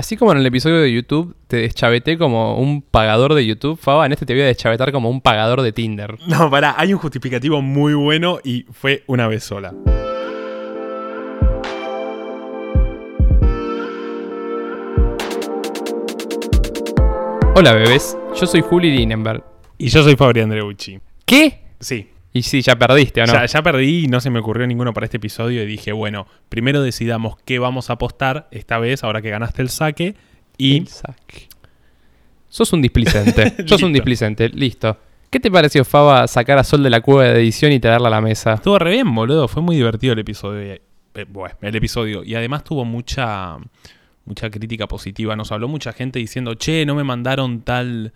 Así como en el episodio de YouTube te deschaveté como un pagador de YouTube, Faba, en este te voy a deschavetar como un pagador de Tinder. No, pará, hay un justificativo muy bueno y fue una vez sola. Hola bebés, yo soy Juli Linenberg. Y yo soy Fabri Andreucci. ¿Qué? Sí, Y sí, ya perdiste, ¿o no? ya, ya perdí y no se me ocurrió ninguno para este episodio y dije, bueno, primero decidamos qué vamos a apostar esta vez, ahora que ganaste el saque. Y El saque. Sos un displicente. Sos un displicente. Listo. ¿Qué te pareció, Faba, sacar a Sol de la cueva de edición y traerla a la mesa? estuvo re bien, boludo. Fue muy divertido el episodio. Eh, bueno, el episodio. Y además tuvo mucha, mucha crítica positiva. Nos habló mucha gente diciendo, che, no me mandaron tal...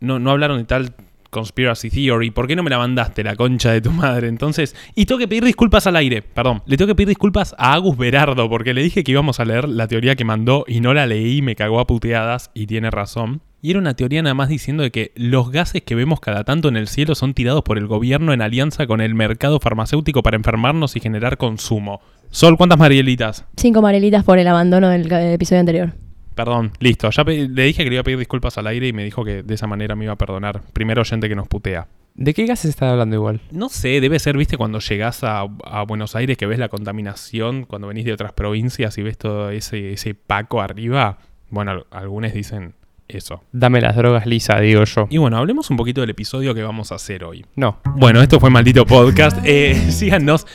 No, no hablaron de tal conspiracy theory. ¿Por qué no me la mandaste, la concha de tu madre? Entonces... Y tengo que pedir disculpas al aire. Perdón. Le tengo que pedir disculpas a Agus Berardo porque le dije que íbamos a leer la teoría que mandó y no la leí. Me cagó a puteadas y tiene razón. Y era una teoría nada más diciendo de que los gases que vemos cada tanto en el cielo son tirados por el gobierno en alianza con el mercado farmacéutico para enfermarnos y generar consumo. Sol, ¿cuántas Marielitas? Cinco marelitas por el abandono del ca- episodio anterior. Perdón, listo. Ya le dije que le iba a pedir disculpas al aire y me dijo que de esa manera me iba a perdonar. Primero oyente que nos putea. ¿De qué gases estás hablando igual? No sé, debe ser, viste, cuando llegás a, a Buenos Aires que ves la contaminación, cuando venís de otras provincias y ves todo ese, ese paco arriba. Bueno, al- algunos dicen eso. Dame las drogas lisa, digo yo. Y bueno, hablemos un poquito del episodio que vamos a hacer hoy. No. Bueno, esto fue Maldito Podcast. Eh, síganos.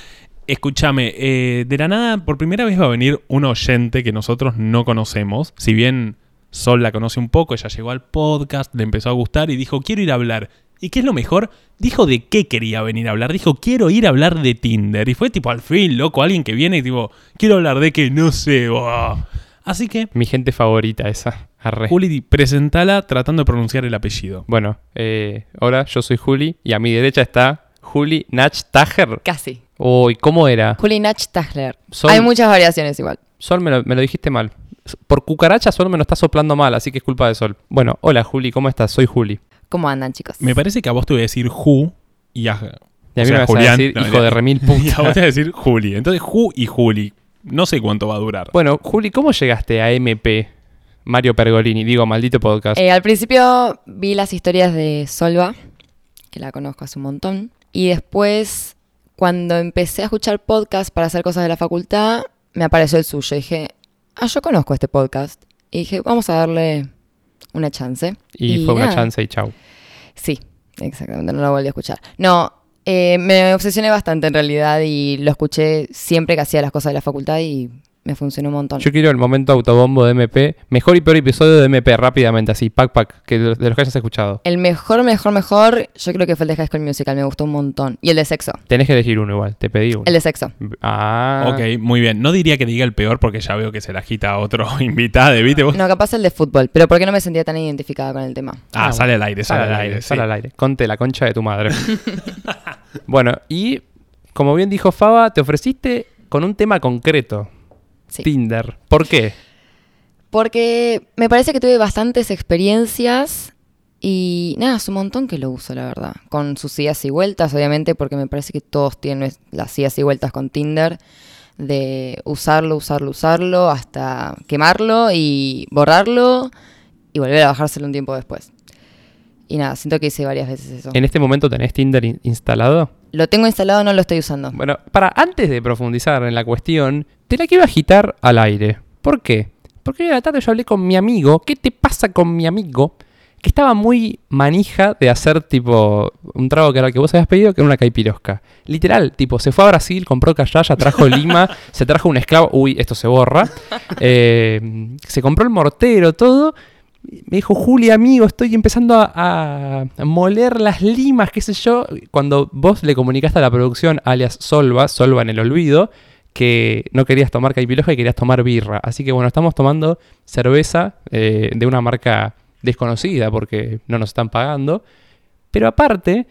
Escúchame, eh, de la nada, por primera vez va a venir un oyente que nosotros no conocemos. Si bien Sol la conoce un poco, ella llegó al podcast, le empezó a gustar y dijo, quiero ir a hablar. ¿Y qué es lo mejor? Dijo de qué quería venir a hablar. Dijo, quiero ir a hablar de Tinder. Y fue tipo, al fin, loco, alguien que viene y tipo, quiero hablar de que no sé. buah". Así que, Mi gente favorita esa. Arre. Juli, presentala tratando de pronunciar el apellido. Bueno, eh, hola, yo soy Juli y a mi derecha está Juli Nach Tager. Casi. Uy, ¿cómo era? Juli Nach Tagler. Sol- Hay muchas variaciones igual. Sol, me lo, me lo dijiste mal. Por cucaracha, Sol me lo está soplando mal, así que es culpa de Sol. Bueno, hola Juli, ¿cómo estás? Soy Juli. ¿Cómo andan, chicos? Me parece que a vos te voy a decir Ju y a, Y a o mí sea, me vas Julián, a decir, no, hijo de remil Y a vos puta. te voy a decir Juli. Entonces, Ju y Juli. No sé cuánto va a durar. bueno, Juli, ¿cómo llegaste a MP? Mario Pergolini, digo, maldito podcast. Eh, al principio vi las historias de Solva, que la conozco hace un montón. Y después, cuando empecé a escuchar podcast para hacer cosas de la facultad, me apareció el suyo. Y dije, ah, yo conozco este podcast. Y dije, vamos a darle una chance. y, fue una chance y chau. Sí, exactamente, no lo volví a escuchar. No, eh, me obsesioné bastante en realidad y lo escuché siempre que hacía las cosas de la facultad y me funcionó un montón. Yo quiero el momento autobombo de MP. Mejor y peor episodio de MP, rápidamente, así, pack, pack, que de los que hayas escuchado. El mejor, mejor, mejor, yo creo que fue el de High School Musical, me gustó un montón. Y el de sexo, Tenés que elegir uno igual, te pedí uno. el de sexo. Ah. Ok, muy bien. No diría que diga el peor porque ya veo que se la agita a otro invitado, ¿viste vos? No, capaz el de fútbol, pero ¿por qué no me sentía tan identificada con el tema? Ah, Ah, sale al aire, Sale al aire, sí. sale al aire. Conte la concha de tu madre. bueno, y como bien dijo Faba, te ofreciste con un tema concreto. Sí. Tinder. ¿Por qué? Porque me parece que tuve bastantes experiencias y nada, es un montón que lo uso, la verdad. Con sus idas y vueltas, obviamente, porque me parece que todos tienen las idas y vueltas con Tinder. De usarlo, usarlo, usarlo, hasta quemarlo y borrarlo y volver a bajárselo un tiempo después. Y nada, siento que hice varias veces eso. ¿En este momento tenés Tinder in- instalado? Lo tengo instalado, no lo estoy usando. Bueno, para antes de profundizar en la cuestión, te la quiero agitar al aire. ¿Por qué? Porque hoy a la tarde yo hablé con mi amigo. ¿Qué te pasa con mi amigo? Que estaba muy manija de hacer tipo un trago que era el que vos habías pedido, que era una caipirosca. Literal, tipo, se fue a Brasil, compró callaya, trajo lima, se trajo un esclavo. Uy, esto se borra. Eh, se compró el mortero, todo. Me dijo, Juli, amigo, estoy empezando a, a moler las limas, qué sé yo. Cuando vos le comunicaste a la producción, alias Solva, Solva en el olvido, que no querías tomar caipiroja y querías tomar birra. Así que bueno, estamos tomando cerveza eh, de una marca desconocida porque no nos están pagando. Pero aparte,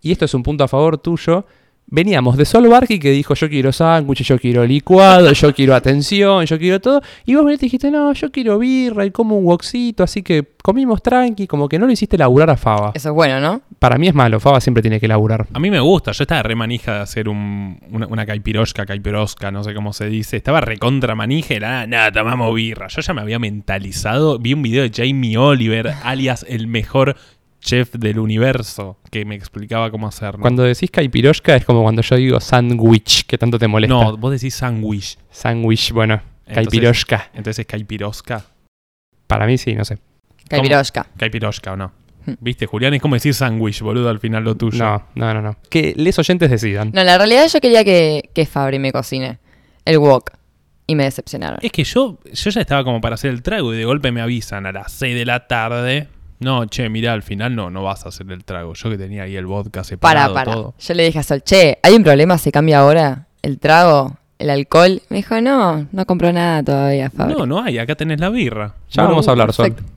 y esto es un punto a favor tuyo, Veníamos de Sol Barky que dijo yo quiero sándwich, yo quiero licuado, yo quiero atención, yo quiero todo. Y vos veniste y dijiste, no, yo quiero birra y como un woxito, así que comimos tranqui, como que no lo hiciste laburar a Faba. Eso es bueno, ¿no? Para mí es malo, Faba siempre tiene que laburar. A mí me gusta, yo estaba re manija de hacer un, una, una caipirosca, caipirosca, no sé cómo se dice. Estaba recontra manija y era, nada, tomamos birra. Yo ya me había mentalizado, vi un video de Jamie Oliver, alias el mejor chef del universo, que me explicaba cómo hacerlo. Cuando decís caipiroshka es como cuando yo digo sandwich, que tanto te molesta. No, vos decís sandwich, Sandwich, bueno, Entonces- caipiroshka. entonces es caipirosca. Para mí sí, no sé. Caipiroshka. Caipirosca o no. ¿Viste, Julián? Es como decir sándwich, boludo, al final lo tuyo. No, no, no, no. Que les oyentes decidan. No, la realidad yo quería que, que Fabri me cocine el wok. Y me decepcionaron. Es que yo, yo ya estaba como para hacer el trago y de golpe me avisan a las 6 de la tarde. No, che, mira, al final no, no vas a hacer el trago. Yo que tenía ahí el vodka Para, separado para. todo. Yo le dije a Sol, che, ¿hay un problema? ¿Se cambia ahora el trago, el alcohol? Me dijo, no, no compró nada todavía, Fabri. No, no hay, acá tenés la birra. Ya Bueno, vamos a hablar, Sol. perfecto.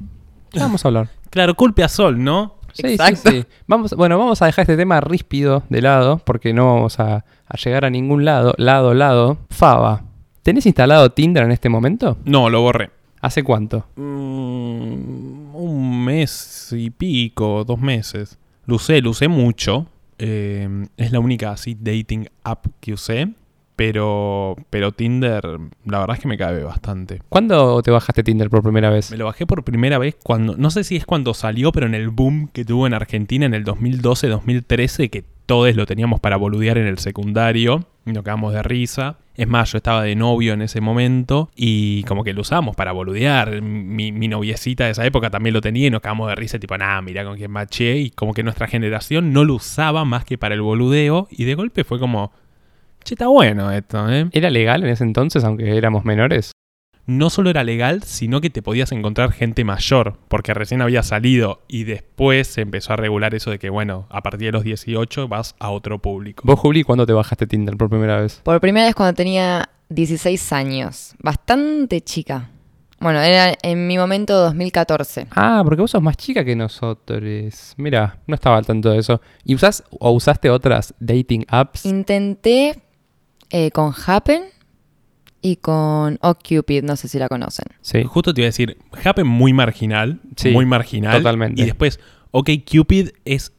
Ya vamos a hablar. Claro, culpe a Sol, ¿no? Sí, sí, Exacto. sí. Vamos, bueno, vamos a dejar este tema ríspido de lado porque no vamos a, a llegar a ningún lado. Lado, lado. Faba, ¿tenés instalado Tinder en este momento? No, lo borré. ¿Hace cuánto? Mm, un mes y pico, dos meses. Lo usé, lo usé mucho. Eh, es la única así dating app que usé. Pero, pero Tinder, la verdad es que me cabe bastante. ¿Cuándo te bajaste Tinder por primera vez? Me lo bajé por primera vez cuando, no sé si es cuando salió, pero en el boom que tuvo en Argentina en el 2012-2013, que todos lo teníamos para boludear en el secundario y nos quedamos de risa. Es más, yo estaba de novio en ese momento y como que lo usamos para boludear. Mi, mi noviecita de esa época también lo tenía y nos quedamos de risa, tipo, nada, mira con quién maché. Y como que nuestra generación no lo usaba más que para el boludeo y de golpe fue como, che, está bueno esto, ¿eh? ¿Era legal en ese entonces, aunque éramos menores? No solo era legal, sino que te podías encontrar gente mayor, porque recién había salido y después se empezó a regular eso de que, bueno, a partir de los 18 vas a otro público. ¿Vos, Juli, cuándo te bajaste Tinder por primera vez? Por primera vez cuando tenía 16 años. Bastante chica. Bueno, era en mi momento 2014. Ah, porque vos sos más chica que nosotros. Mira, no estaba al tanto de eso. ¿Y usás o usaste otras dating apps? Intenté eh, con Happen y con OkCupid, no sé si la conocen. Sí. Justo te iba a decir, Happen muy marginal, Sí, muy marginal. totalmente. Y después, OK Cupid es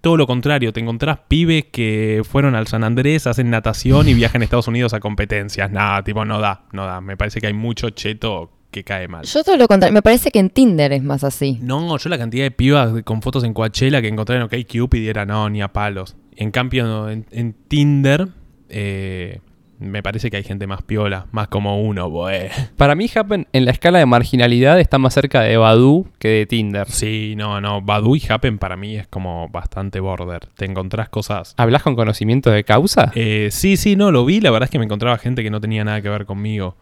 todo lo contrario, te encontrás pibes que fueron al San Andrés, hacen natación y viajan a Estados Unidos a competencias. Nada, tipo, no da, no da. Me parece que hay mucho cheto que cae mal. Yo todo lo contrario, me parece que en Tinder es más así. No, yo la cantidad de pibas con fotos en Coachella que encontré en OkCupid y era no, ni a palos. En cambio, en, en Tinder, eh, me parece que hay gente más piola, más como uno, boe. Para mí, Happen en la escala de marginalidad está más cerca de Badoo que de Tinder. Sí, no, no. Badu y Happen para mí es como bastante border. Te encontrás cosas. ¿Hablas con conocimiento de causa? Eh, sí, sí, no, lo vi. La verdad es que me encontraba gente que no tenía nada que ver conmigo.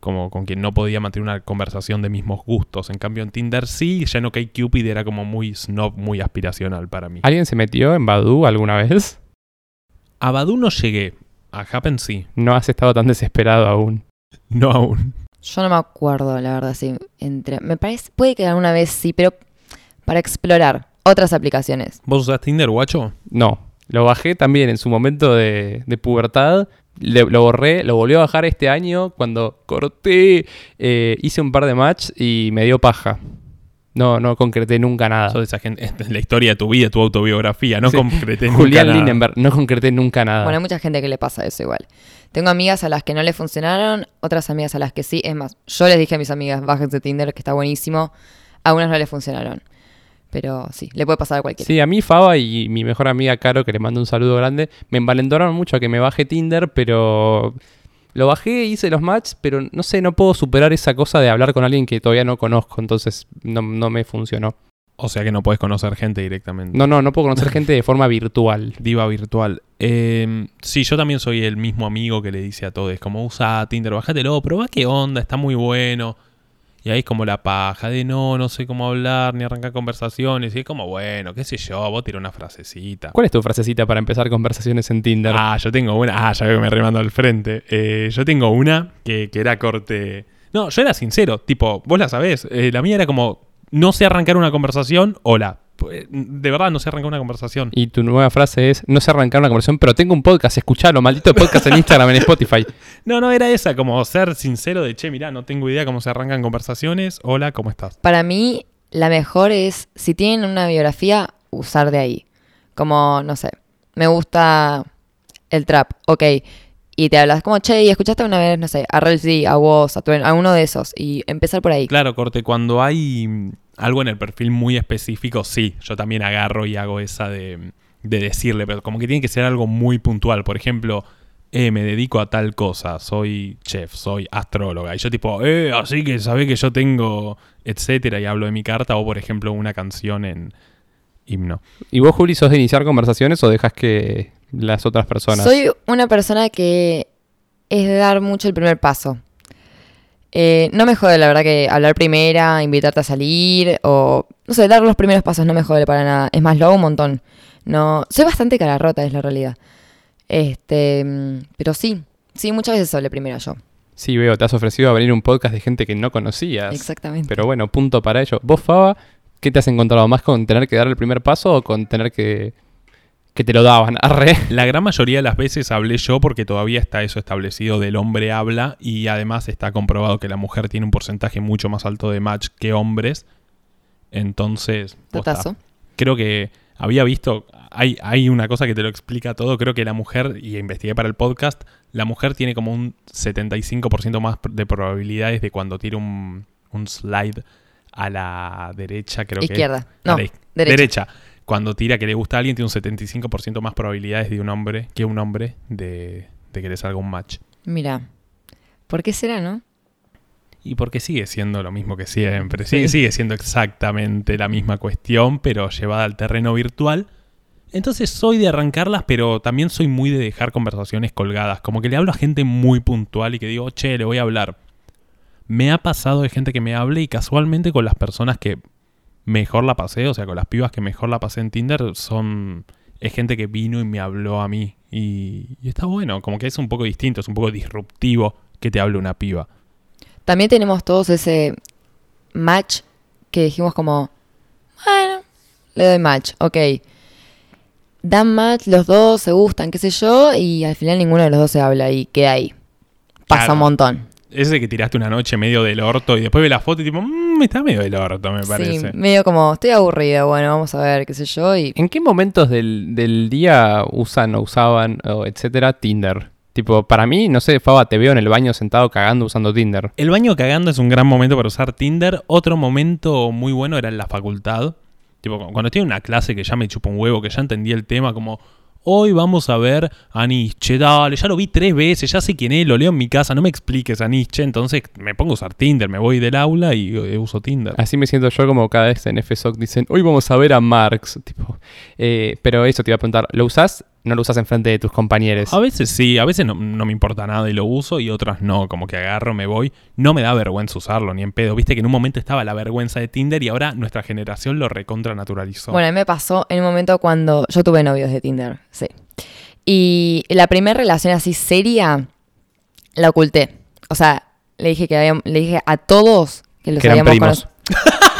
Como con quien no podía mantener una conversación de mismos gustos. En cambio, en Tinder sí, ya en OkCupid era como muy snob, muy aspiracional para mí. ¿Alguien se metió en Badoo alguna vez? A Badu no llegué. A Happen sí. No has estado tan desesperado aún. No aún. Yo no me acuerdo, la verdad, si entre... Me parece, puede que alguna vez sí, pero para explorar otras aplicaciones. ¿Vos usás Tinder, guacho? No. Lo bajé también en su momento de, de pubertad. Le- lo borré, lo volví a bajar este año cuando corté. eh, hice un par de match y me dio paja. No, no concreté nunca nada. Sos de esa gente. esta es la historia de tu vida, tu autobiografía. No Sí. concreté nunca Julián nada. Lindenberg, no concreté nunca nada. Bueno, hay mucha gente que le pasa eso igual. Tengo amigas a las que no le funcionaron, otras amigas a las que sí. Es más, yo les dije a mis amigas, bájense Tinder, que está buenísimo. A unas no les funcionaron. Pero sí, le puede pasar a cualquiera. Sí, a mí Faba y mi mejor amiga Caro, que le mando un saludo grande, me envalentonaron mucho a que me baje Tinder, pero lo bajé, hice los matches, pero no sé, no puedo superar esa cosa de hablar con alguien que todavía no conozco, entonces no, no me funcionó. O sea que no puedes conocer gente directamente. No, no, no puedo conocer gente de forma virtual. Diva virtual. Eh, sí, yo también soy el mismo amigo que le dice a todos, como usa Tinder, bájatelo, probá qué onda, está muy bueno. Y ahí es como la paja de no, no sé cómo hablar, ni arrancar conversaciones. Y es como, bueno, qué sé yo, vos tira una frasecita. ¿Cuál es tu frasecita para empezar conversaciones en Tinder? Ah, yo tengo una. Ah, ya veo que me remando al frente. Eh, yo tengo una que, que era corte. No, yo era sincero. Tipo, vos la sabés. eh, la mía era como. No sé arrancar una conversación. Hola. Pues, de verdad no se arranca una conversación. Y tu nueva frase es, no sé arrancar una conversación, pero tengo un podcast, escuchalo, maldito podcast en Instagram, en Spotify. No, no, era esa, como ser sincero de, che, mirá, no tengo idea cómo se arrancan conversaciones. Hola, ¿cómo estás? Para mí, la mejor es, si tienen una biografía, usar de ahí. Como, no sé, me gusta el trap, ok. Y te hablas como, che, ¿y escuchaste una vez, no sé, a Rel Z, a vos, a, Twen- a uno de esos? Y empezar por ahí. Claro, Corte, cuando hay algo en el perfil muy específico, sí, yo también agarro y hago esa de, de decirle, pero como que tiene que ser algo muy puntual. Por ejemplo, eh, me dedico a tal cosa, soy chef, soy astróloga. Y yo tipo, eh, así que sabés que yo tengo, etcétera, y hablo de mi carta, o por ejemplo, una canción en himno. ¿Y vos, Juli, sos de iniciar conversaciones o dejas que las otras personas... Soy una persona que es de dar mucho el primer paso. Eh, no me jode, la verdad, que hablar primera, invitarte a salir o, no sé, dar los primeros pasos no me jode para nada. Es más, lo hago un montón. No, soy bastante cara rota, es la realidad. Este, mm, pero sí, sí, muchas veces hablé primero yo. Sí, veo, te has ofrecido a venir un podcast de gente que no conocías. Exactamente. Pero bueno, punto para ello. ¿Vos, Faba, qué te has encontrado más con tener que dar el primer paso o con tener que... que te lo daban? Arre. La gran mayoría de las veces hablé yo porque todavía está eso establecido del hombre habla y además está comprobado que la mujer tiene un porcentaje mucho más alto de match que hombres. Entonces, posta, creo que había visto, hay, hay una cosa que te lo explica todo, creo que la mujer, y investigué para el podcast, la mujer tiene como un 75% más de probabilidades de cuando tira un, un slide a la derecha, creo que... Izquierda. a No, derecha. derecha. Cuando tira que le gusta a alguien, tiene un 75% más probabilidades de un hombre que un hombre de, de que le salga un match. Mira, ¿por qué será, no? Y porque sigue siendo lo mismo que siempre. Sigue, sigue siendo exactamente la misma cuestión, pero llevada al terreno virtual. Entonces soy de arrancarlas, pero también soy muy de dejar conversaciones colgadas. Como que le hablo a gente muy puntual y que digo, che, le voy a hablar. Me ha pasado de gente que me hable y casualmente con las personas que mejor la pasé, o sea, con las pibas que mejor la pasé en Tinder, son. Es gente que vino y me habló a mí. Y, y está bueno, como que es un poco distinto, es un poco disruptivo que te hable una piba. También tenemos todos ese match que dijimos como, bueno, le doy match, ok. Dan match, los dos se gustan, qué sé yo, y al final ninguno de los dos se habla y queda ahí. Pasa Claro. un montón. Ese que tiraste una noche medio del orto y después ve la foto y tipo, mmm, está medio del orto, me Sí, parece. medio como, estoy aburrida, bueno, vamos a ver, qué sé yo, y ¿En qué momentos del, del día usan o usaban, o etcétera, Tinder? Tipo, para mí, no sé, Faba, te veo en el baño sentado cagando usando Tinder. El baño cagando es un gran momento para usar Tinder. Otro momento muy bueno era en la facultad. Tipo, cu- cuando estoy en una clase que ya me chupa un huevo, que ya entendí el tema, como hoy vamos a ver a Nietzsche. Dale, ya lo vi tres veces, ya sé quién es, lo leo en mi casa, no me expliques a Nietzsche. Entonces me pongo a usar Tinder, me voy del aula y eh, uso Tinder. Así me siento yo como cada vez en FSOC dicen, hoy vamos a ver a Marx. Tipo, eh, pero eso te iba a preguntar, ¿lo usás? No lo usás enfrente de tus compañeros. A veces sí, a veces no, no me importa nada y lo uso y otras no, como que agarro, me voy. No me da vergüenza usarlo ni en pedo. Viste que en un momento estaba la vergüenza de Tinder y ahora nuestra generación lo recontra naturalizó. Bueno, a mí me pasó en un momento cuando yo tuve novios de Tinder, sí. Y la primera relación así seria la oculté. O sea, le dije que le dije a todos que los Que eran habíamos primos. conocido.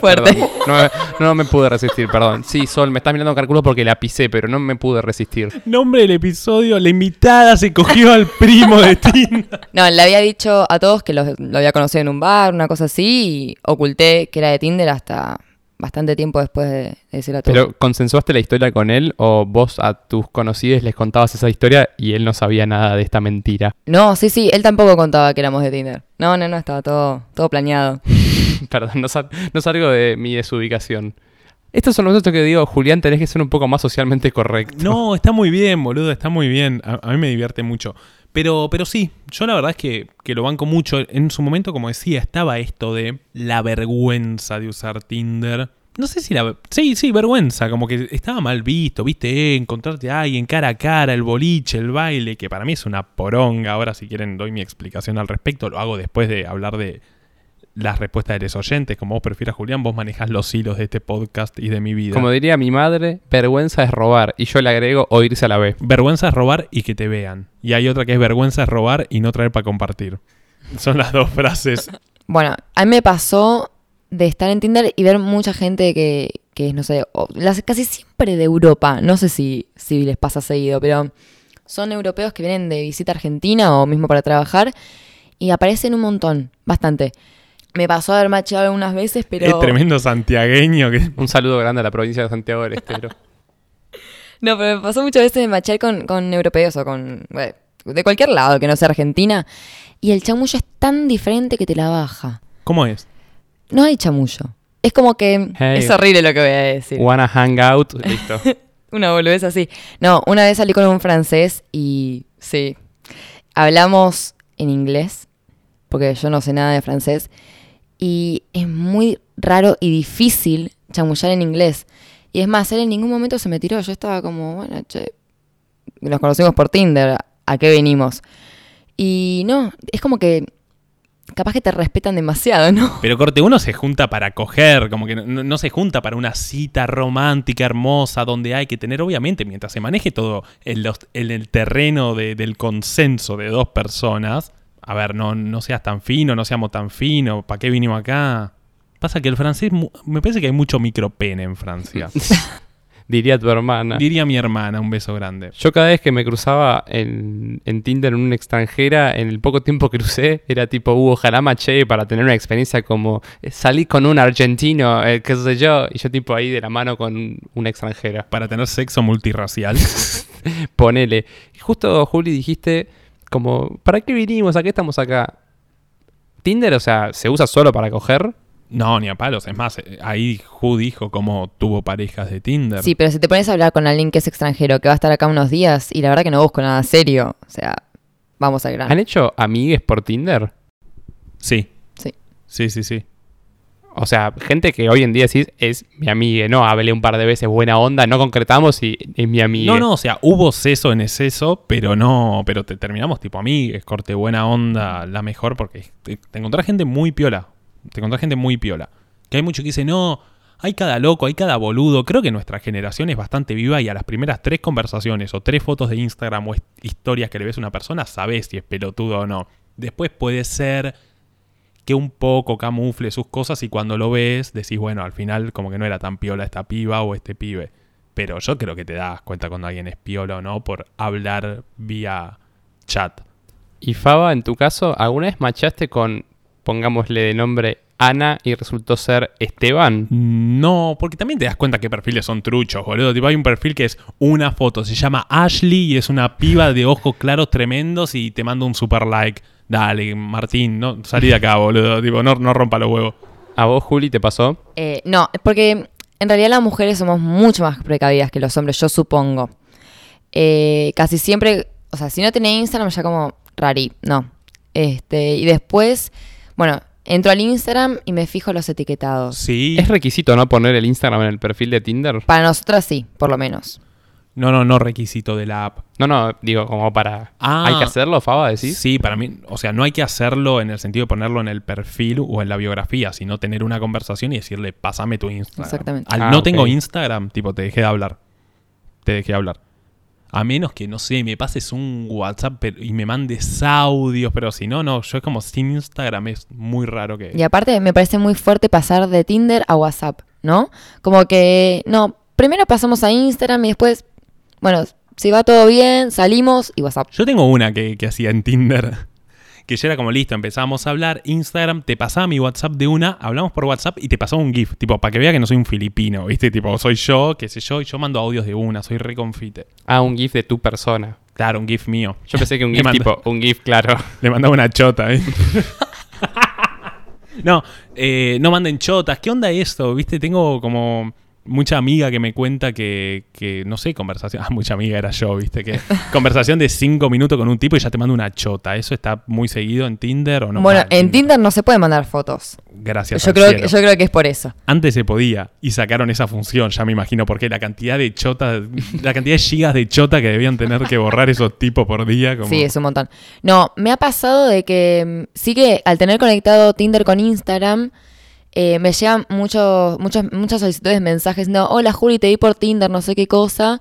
Fuerte. Perdón, no, me- no me pude resistir, perdón. Sí, Sol, me estás mirando con cálculo porque la pisé, pero no me pude resistir. Nombre del episodio, la invitada se cogió al primo de Tinder. No, le había dicho a todos que los- lo había conocido en un bar, una cosa así, y oculté que era de Tinder hasta bastante tiempo después de, de decirle a todos. ¿Pero consensuaste la historia con él o vos a tus conocidos les contabas esa historia y él no sabía nada de esta mentira? No, sí, sí, él tampoco contaba que éramos de Tinder. No, no, no, estaba todo, todo planeado. Perdón, no, sal- no salgo de mi desubicación. Estos son los datos que digo, Julián, tenés que ser un poco más socialmente correcto. No, está muy bien, boludo, está muy bien. A, a mí me divierte mucho. Pero, pero sí, yo la verdad es que, que lo banco mucho. En su momento, como decía, estaba esto de la vergüenza de usar Tinder. No sé si la... Sí, sí, vergüenza. Como que estaba mal visto, viste, eh, encontrarte a alguien cara a cara, el boliche, el baile, que para mí es una poronga. Ahora, si quieren, doy mi explicación al respecto. Lo hago después de hablar de las respuestas de los oyentes. Como vos prefieras, Julián, vos manejás los hilos de este podcast y de mi vida. Como diría mi madre, vergüenza es robar. Y yo le agrego o irse a la B. Vergüenza es robar y que te vean. Y hay otra que es vergüenza es robar y no traer para compartir. Son las dos frases. Bueno, a mí me pasó de estar en Tinder y ver mucha gente que, que es, no sé, o- las, casi siempre de Europa. No sé si, si les pasa seguido, pero son europeos que vienen de visita a Argentina o mismo para trabajar y aparecen un montón, bastante. Me pasó haber macheado algunas veces, pero... Es tremendo santiagueño que... Un saludo grande a la provincia de Santiago del Estero. No, pero me pasó muchas veces de machear con, con europeos o con. bueno, de cualquier lado que no sea Argentina. Y el chamullo es tan diferente que te la baja. ¿Cómo es? No hay chamullo. Es como que. Hey. Es horrible lo que voy a decir. Wanna hang out, listo. Una boludez así. No, una vez salí con un francés y. Sí. Hablamos en inglés. Porque yo no sé nada de francés. Y es muy raro y difícil chamullar en inglés. Y es más, él en ningún momento se me tiró. Yo estaba como, bueno, che. Nos conocimos por Tinder. ¿A qué venimos? Y no, es como que. Capaz que te respetan demasiado, ¿no? Pero corte, uno se junta para coger, como que no, se junta para una cita romántica, hermosa, donde hay que tener, obviamente, mientras se maneje todo en el terreno de- del consenso de dos personas. A ver, no, no seas tan fino, no seamos tan finos, ¿para qué vinimos acá? Pasa que el francés, me parece que hay mucho micropene en Francia. Diría tu hermana. Diría mi hermana, un beso grande. Yo cada vez que me cruzaba en, en Tinder en una extranjera, en el poco tiempo que crucé, era tipo, uh, ojalá maché para tener una experiencia como eh, salí con un argentino, eh, qué sé yo, y yo tipo ahí de la mano con una extranjera. Para tener sexo multirracial. Ponele. Justo, Juli, dijiste como, ¿para qué vinimos? ¿A qué estamos acá? Tinder, o sea, ¿se usa solo para coger? No, ni a palos. Es más, eh, ahí Ju dijo cómo tuvo parejas de Tinder. Sí, pero si te pones a hablar con alguien que es extranjero, que va a estar acá unos días, y la verdad que no busco nada serio. O sea, vamos al grano. ¿Han hecho amigues por Tinder? Sí. Sí. Sí, sí, sí. O sea, gente que hoy en día decís es mi amiga, no, hablé un par de veces buena onda, no concretamos y es mi amiga. No, no, o sea, hubo seso en exceso, pero no, pero te terminamos tipo amigues, corte buena onda, la mejor, porque te, te encontrás gente muy piola. Te encontrás gente muy piola. Que hay mucho que dice, no, hay cada loco, hay cada boludo. Creo que nuestra generación es bastante viva y a las primeras tres conversaciones o tres fotos de Instagram o historias que le ves a una persona, sabes si es pelotudo o no. Después puede ser que un poco camufle sus cosas y cuando lo ves decís, bueno, al final como que no era tan piola esta piba o este pibe. Pero yo creo que te das cuenta cuando alguien es piola o no por hablar vía chat. Y Faba, en tu caso, ¿alguna vez machaste con, pongámosle de nombre Ana y resultó ser Esteban? No, porque también te das cuenta que perfiles son truchos, boludo. Tipo, hay un perfil que es una foto, se llama Ashley y es una piba de ojos claros tremendos y te manda un super like. Dale, Martín, no, salí de acá, boludo. Tipo, no, no rompa los huevos. ¿A vos, Juli, te pasó? Eh, no, es porque en realidad las mujeres somos mucho más precavidas que los hombres, yo supongo. Eh, casi siempre, o sea, si no tenés Instagram ya como rari, no. Este, y después, bueno, entro al Instagram y me fijo los etiquetados. Sí. ¿Es requisito no poner el Instagram en el perfil de Tinder? Para nosotras sí, por lo menos. No, no, no requisito de la app. No, no, digo, como para... Ah. ¿Hay que hacerlo, Faba, decís? Sí, para mí, o sea, no hay que hacerlo en el sentido de ponerlo en el perfil o en la biografía, sino tener una conversación y decirle, pásame tu Instagram. Exactamente. Al Ah, no tengo Instagram, tipo, te dejé de hablar. Te dejé de hablar. A menos que, no sé, me pases un WhatsApp pero- y me mandes audios, pero si no, no, yo es como sin Instagram, es muy raro que... Y aparte me parece muy fuerte pasar de Tinder a WhatsApp, ¿no? Como que, no, primero pasamos a Instagram y después, bueno, si va todo bien, salimos y WhatsApp. Yo tengo una que, que hacía en Tinder. Que ya era como listo, empezamos a hablar. Instagram, te pasaba mi WhatsApp de una, hablamos por WhatsApp y te pasaba un GIF. Tipo, para que vea que no soy un filipino, ¿viste? Tipo, soy yo, qué sé yo, y yo mando audios de una, soy re confite. Ah, un GIF de tu persona. Claro, un GIF mío. Yo pensé que un GIF manda- tipo, un GIF, claro. Le mandaba una chota, ¿eh? no, eh, no manden chotas. ¿Qué onda esto? ¿Viste? Tengo como mucha amiga que me cuenta que, que, no sé, conversación. Ah, mucha amiga era yo, ¿viste? Que conversación de cinco minutos con un tipo y ya te manda una chota. ¿Eso está muy seguido en Tinder o no? bueno, Ah, en Tinder no se puede mandar fotos. Gracias. Yo al creo, cielo. que, yo creo que es por eso. Antes se podía y sacaron esa función, ya me imagino por qué. La cantidad de chota, la cantidad de gigas de chota que debían tener que borrar esos tipos por día. Como... Sí, es un montón. No, me ha pasado de que mm, sí que al tener conectado Tinder con Instagram, eh, me llegan muchos, muchos, muchas solicitudes, mensajes, no, hola Juli, te vi por Tinder, no sé qué cosa,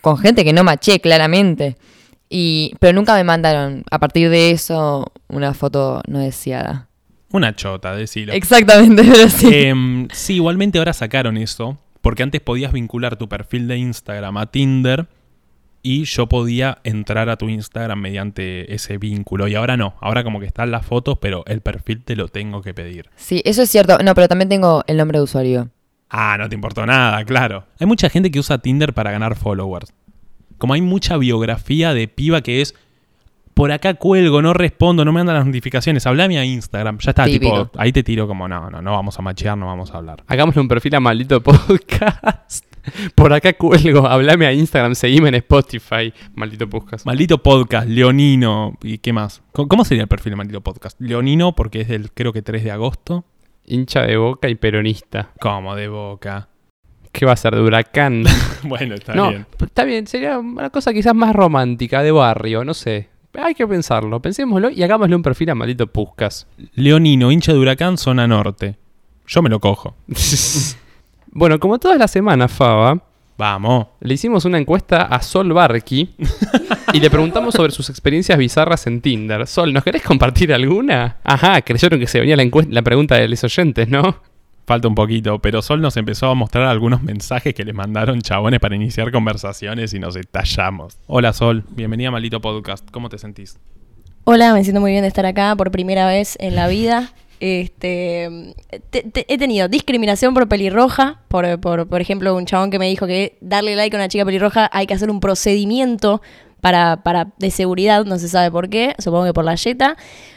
con gente que no maché claramente. Y, pero nunca me mandaron, a partir de eso, una foto no deseada. Una chota, decilo. Exactamente, pero sí. Em, sí, igualmente ahora sacaron eso, porque antes podías vincular tu perfil de Instagram a Tinder y yo podía entrar a tu Instagram mediante ese vínculo. Y ahora no, ahora como que están las fotos, pero el perfil te lo tengo que pedir. Sí, eso es cierto. No, pero también tengo el nombre de usuario. Ah, no te importó nada, claro. Hay mucha gente que usa Tinder para ganar followers. Como hay mucha biografía de piba que es por acá cuelgo, no respondo, no me mandan las notificaciones, hablame a Instagram. Ya está, Típico. tipo, ahí te tiro como, no, no, no vamos a machear, no vamos a hablar. Hagámosle un perfil a maldito podcast. Por acá cuelgo, hablame a Instagram, seguime en Spotify, maldito podcast. Maldito podcast, Leonino, ¿y qué más? ¿Cómo cómo sería el perfil de Maldito Podcast? Leonino, porque es del, creo que 3 de agosto. Hincha de boca y peronista. Como de boca. ¿Qué va a ser de huracán? bueno, está no, bien. está bien, sería una cosa quizás más romántica, de barrio, no sé. Hay que pensarlo, pensémoslo y hagámosle un perfil a maldito Puscas. Leonino, hincha de huracán, zona norte. Yo me lo cojo. bueno, como todas las semanas, Faba, Vamos. le hicimos una encuesta a Sol Barqui y le preguntamos sobre sus experiencias bizarras en Tinder. Sol, ¿nos querés compartir alguna? Ajá, creyeron que se venía la, encuesta- la pregunta de los oyentes, ¿no? Falta un poquito, pero Sol nos empezó a mostrar algunos mensajes que les mandaron chabones para iniciar conversaciones y nos estallamos. Hola Sol, bienvenida a Maldito Podcast. ¿Cómo te sentís? Hola, me siento muy bien de estar acá por primera vez en la vida. Este, te- te- he tenido discriminación por pelirroja, por, por, por ejemplo, un chabón que me dijo que darle like a una chica pelirroja hay que hacer un procedimiento para, para de seguridad, no se sabe por qué, supongo que por la yeta.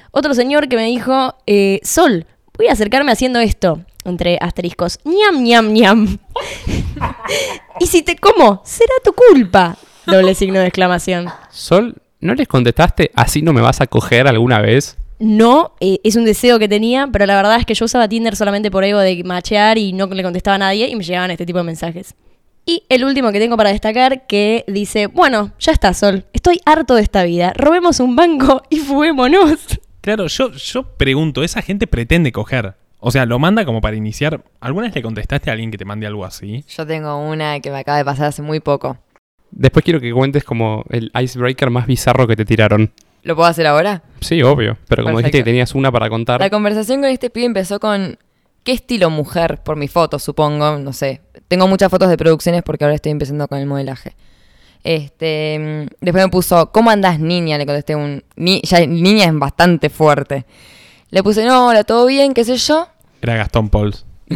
Otro señor que me dijo, eh, Sol, voy a acercarme haciendo esto, entre asteriscos, ñam, ñam, ñam. y si te como, será tu culpa. Doble signo de exclamación. Sol, ¿no les contestaste así no me vas a coger alguna vez? No, eh, es un deseo que tenía, pero la verdad es que yo usaba Tinder solamente por ego de machear y no le contestaba a nadie y me llegaban este tipo de mensajes. Y el último que tengo para destacar que dice, bueno, ya está Sol, estoy harto de esta vida, robemos un banco y fuguémonos. Claro, yo, yo pregunto, ¿esa gente pretende coger? O sea, lo manda como para iniciar. ¿Alguna vez le contestaste a alguien que te mande algo así? Yo tengo una que me acaba de pasar hace muy poco. Después quiero que cuentes como el icebreaker más bizarro que te tiraron. ¿Lo puedo hacer ahora? Sí, obvio. Pero como dijiste que tenías una para contar. La conversación con este pibe empezó con ¿qué estilo mujer? Por mi foto, supongo, no sé. Tengo muchas fotos de producciones porque ahora estoy empezando con el modelaje. Este, después me puso, ¿cómo andás, niña? Le contesté un ni- ya niña es bastante fuerte. Le puse, "No, hola, ¿todo bien? ¿Qué sé yo?" Era Gastón Pauls.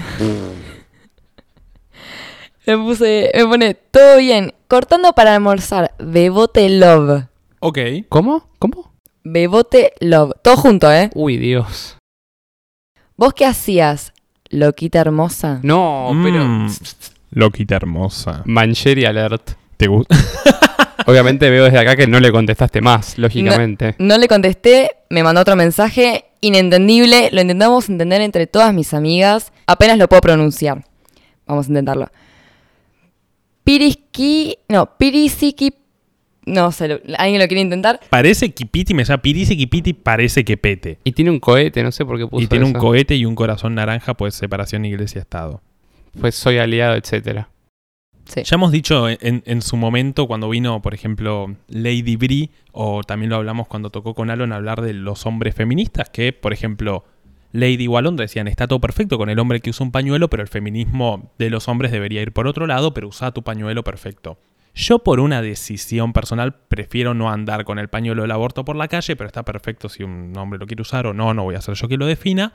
Le puse, me pone, "Todo bien, cortando para almorzar, Bebote Love." Ok. ¿Cómo? ¿Cómo? Bebote Love. Todo junto, ¿eh? Uy, Dios. ¿Vos qué hacías, loquita hermosa? No, pero... Mm, loquita hermosa. Mancheri alert. ¿Te gusta? Obviamente veo desde acá que no le contestaste más, lógicamente. No le contesté, me mandó otro mensaje inentendible. Lo intentamos entender entre todas mis amigas. Apenas lo puedo pronunciar. Vamos a intentarlo. Piriski. No, Pirisiki. No sé, lo- ¿alguien lo quiere intentar? Parece Kipiti, me llama Pirisi Kipiti, parece que pete. Y tiene un cohete, no sé por qué puso Y tiene un eso. cohete y un corazón naranja, pues separación iglesia-estado. Pues soy aliado, etcétera. Sí. Ya hemos dicho en, en su momento cuando vino, por ejemplo, Lady Brie, o también lo hablamos cuando tocó con Alon hablar de los hombres feministas, que, por ejemplo, Lady o Alon decían, está todo perfecto con el hombre que usa un pañuelo, pero el feminismo de los hombres debería ir por otro lado, pero usa tu pañuelo perfecto. Yo por una decisión personal prefiero no andar con el pañuelo del aborto por la calle, pero está perfecto si un hombre lo quiere usar o no, no voy a ser yo quien lo defina.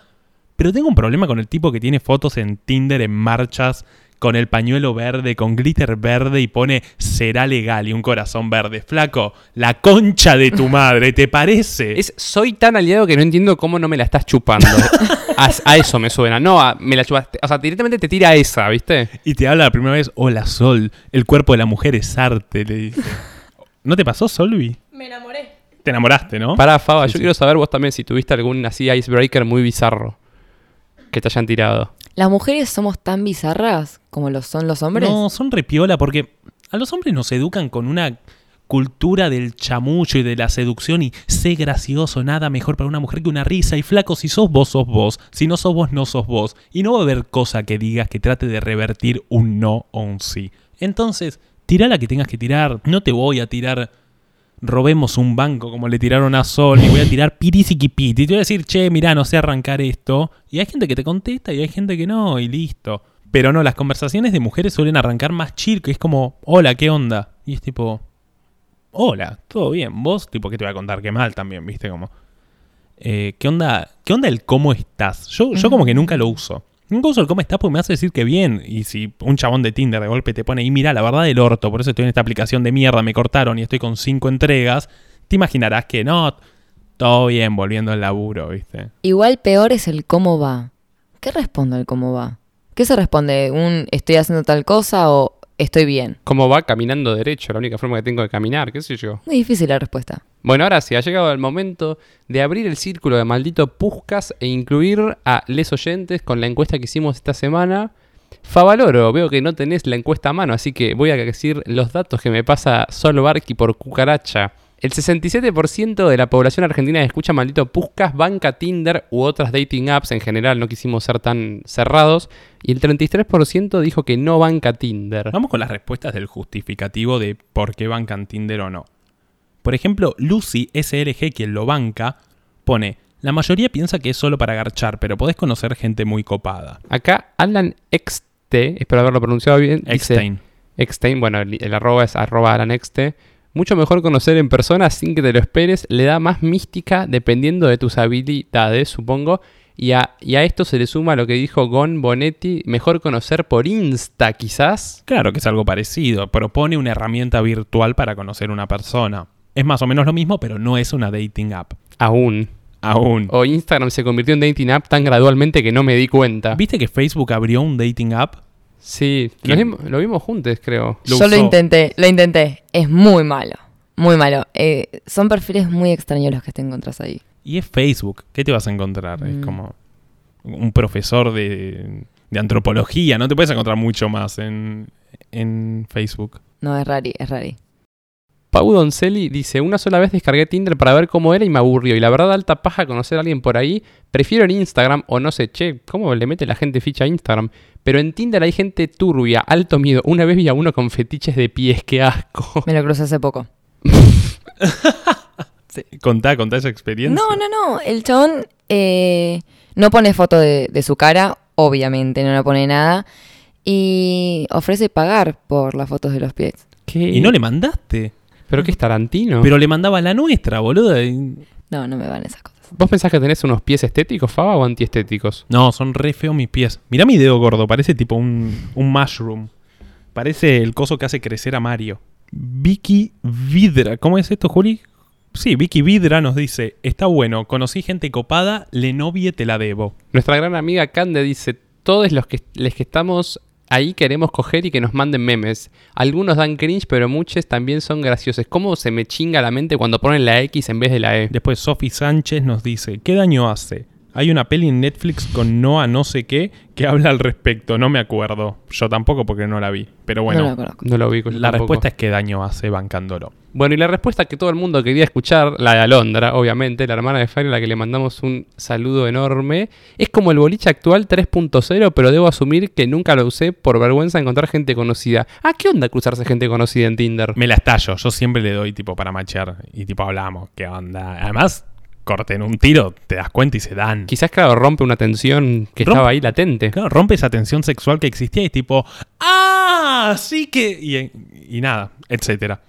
Pero tengo un problema con el tipo que tiene fotos en Tinder en marchas con el pañuelo verde, con glitter verde y pone será legal y un corazón verde. Flaco, la concha de tu madre, ¿te parece? Es, soy tan aliado que no entiendo cómo no me la estás chupando. a, a eso me suena. No, a- me la chupaste. O sea, directamente te tira esa, ¿viste? Y te habla la primera vez, hola Sol, el cuerpo de la mujer es arte, le dice. ¿No te pasó, Solvi? Me enamoré. Te enamoraste, ¿no? Pará, Faba, Sí, yo sí. quiero saber vos también si tuviste algún así icebreaker muy bizarro que te hayan tirado. ¿Las mujeres somos tan bizarras como lo son los hombres? No, son repiola porque a los hombres nos educan con una cultura del chamullo y de la seducción y sé gracioso, nada mejor para una mujer que una risa y flaco, si sos vos, sos vos, si no sos vos, no sos vos. Y no va a haber cosa que digas que trate de revertir un no o un sí. Entonces, tira la que tengas que tirar, no te voy a tirar robemos un banco como le tiraron a Sol y voy a tirar pirisiquipiti. Y te voy a decir, che, mirá, no sé arrancar esto. Y hay gente que te contesta y hay gente que no, y listo. Pero no, las conversaciones de mujeres suelen arrancar más chill, que es como, hola, ¿qué onda? Y es tipo, hola, todo bien. Vos, tipo, ¿qué te voy a contar? Qué mal también, ¿viste? Como, eh, ¿qué onda? ¿Qué onda el cómo estás? Yo, yo como que nunca lo uso. Uso el cómo estás porque me hace decir que bien. Y si un chabón de Tinder de golpe te pone, y mira, la verdad del orto, por eso estoy en esta aplicación de mierda, me cortaron y estoy con cinco entregas, te imaginarás que no, todo bien, volviendo al laburo, ¿viste? Igual peor es el cómo va. ¿Qué responde el cómo va? ¿Qué se responde? ¿Un estoy haciendo tal cosa o estoy bien? ¿Cómo va caminando derecho? La única forma que tengo de caminar, qué sé yo. Muy difícil la respuesta. Bueno, ahora sí, ha llegado el momento de abrir el círculo de maldito Puscas e incluir a les oyentes con la encuesta que hicimos esta semana. Favaloro, veo que no tenés la encuesta a mano, así que voy a decir los datos que me pasa solo Barky por cucaracha. El 67% de la población argentina que escucha maldito Puscas banca Tinder u otras dating apps en general, no quisimos ser tan cerrados. Y el 33% dijo que no banca Tinder. Vamos con las respuestas del justificativo de por qué bancan Tinder o no. Por ejemplo, Lucy SLG, quien lo banca, pone, la mayoría piensa que es solo para garchar, pero podés conocer gente muy copada. Acá Alan Exte, espero haberlo pronunciado bien, dice- Eckstein. Eckstein, bueno, el, el arroba es arroba Alan Exte. Mucho mejor conocer en persona sin que te lo esperes, le da más mística dependiendo de tus habilidades, supongo. Y a, y a esto se le suma lo que dijo Gon Bonetti, mejor conocer por Insta quizás. Claro que es algo parecido, propone una herramienta virtual para conocer una persona. Es más o menos lo mismo, pero no es una dating app. Aún. Aún. O Instagram se convirtió en dating app tan gradualmente que no me di cuenta. ¿Viste que Facebook abrió un dating app? Sí, lo vimos, lo vimos juntos, creo. Lo Yo lo intenté, lo intenté. Es muy malo. Muy malo. Eh, son perfiles muy extraños los que te encontrás ahí. Y es Facebook. ¿Qué te vas a encontrar? Es Mm. como un profesor de, de antropología. No te puedes encontrar mucho más en, en Facebook. No, es rari, es rari. Pau Doncelli dice, una sola vez descargué Tinder para ver cómo era y me aburrió. Y la verdad, alta paja conocer a alguien por ahí. Prefiero en Instagram o no sé, che, ¿cómo le mete la gente ficha a Instagram? Pero en Tinder hay gente turbia, alto miedo. Una vez vi a uno con fetiches de pies, qué asco. Me lo crucé hace poco. Contá, contá esa experiencia. No, no, no. El chabón eh, no pone foto de, de su cara, obviamente, no le pone nada. Y ofrece pagar por las fotos de los pies. ¿Qué? Y no le mandaste. ¿Pero qué es Tarantino? Pero le mandaba la nuestra, boludo. Y- No, no me van esas cosas. ¿Vos pensás que tenés unos pies estéticos, Faba, o antiestéticos? No, son re feos mis pies. Mirá mi dedo gordo, parece tipo un, un mushroom. Parece el coso que hace crecer a Mario. Vicky Vidra. ¿Cómo es esto, Juli? Sí, Vicky Vidra nos dice, está bueno, conocí gente copada, le novie te la debo. Nuestra gran amiga Cande dice, todos los que, los que estamos ahí queremos coger y que nos manden memes. Algunos dan cringe, pero muchos también son graciosos. ¿Cómo se me chinga la mente cuando ponen la X en vez de la E? Después Sofi Sánchez nos dice, ¿qué daño hace? Hay una peli en Netflix con Noah no sé qué que habla al respecto, no me acuerdo. Yo tampoco porque no la vi. Pero no bueno, lo conozco. No lo yo la tampoco. respuesta es qué daño hace bancándolo. Bueno, y la respuesta que todo el mundo quería escuchar, la de Alondra, obviamente, la hermana de Fire, a la que le mandamos un saludo enorme, es como el boliche actual 3.0, pero debo asumir que nunca lo usé por vergüenza de encontrar gente conocida. Ah, ¿qué onda cruzarse gente conocida en Tinder? Me la estallo, yo siempre le doy tipo para machear y tipo hablamos, ¿qué onda? Además, corten un tiro, te das cuenta y se dan. Quizás, claro, rompe una tensión que Rompe- estaba ahí latente. Claro, rompe esa tensión sexual que existía y es tipo, ¡ah! Sí que. Y, y nada, etcétera.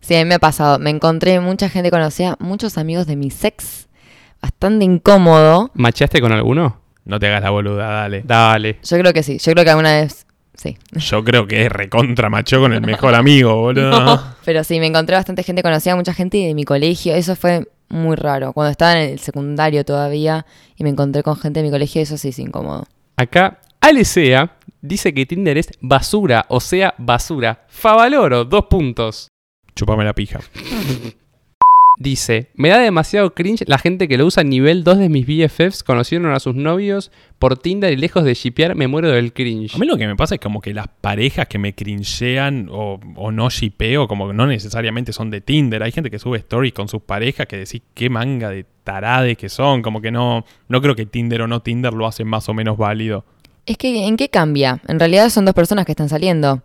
Sí, a mí me ha pasado. Me encontré mucha gente conocida, muchos amigos de mi sex. Bastante incómodo. ¿Macheaste con alguno? No te hagas la boluda, dale. Dale. Yo creo que sí. Yo creo que alguna vez. Sí. Yo creo que es recontra macho con el mejor amigo, boludo. Pero sí, me encontré bastante gente conocida, mucha gente de mi colegio. Eso fue muy raro. Cuando estaba en el secundario todavía y me encontré con gente de mi colegio, eso sí es incómodo. Acá, Alesea dice que Tinder es basura, o sea, basura. Favaloro, dos puntos. Chupame la pija. Dice, me da demasiado cringe la gente que lo usa a nivel 2 de mis BFFs, conocieron a sus novios por Tinder y lejos de shipear me muero del cringe. A mí lo que me pasa es como que las parejas que me cringean o, o no shipeo, como que no necesariamente son de Tinder. Hay gente que sube stories con sus parejas que decís qué manga de tarades que son. Como que no, no creo que Tinder o no Tinder lo hacen más o menos válido. Es que, ¿en qué cambia? En realidad son dos personas que están saliendo.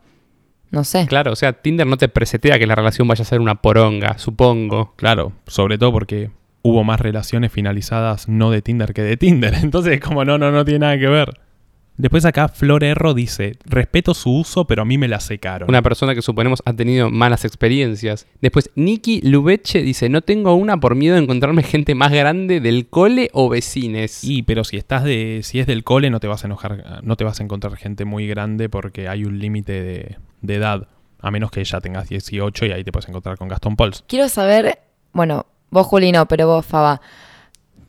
No sé. Claro, o sea, Tinder no te presetea que la relación vaya a ser una poronga, supongo. Claro, sobre todo porque hubo más relaciones finalizadas no de Tinder que de Tinder. Entonces, como no, no, no tiene nada que ver. Después acá Flor Erro dice, respeto su uso, pero a mí me la secaron. Una persona que suponemos ha tenido malas experiencias. Después, Nikki Lubeche dice, no tengo una por miedo de encontrarme gente más grande del cole o vecines. Y, pero si estás de. si es del cole, no te vas a enojar, no te vas a encontrar gente muy grande porque hay un límite de, de edad. A menos que ya tengas 18 y ahí te puedes encontrar con Gastón Pauls. Quiero saber, bueno, vos Juli no, pero vos Faba.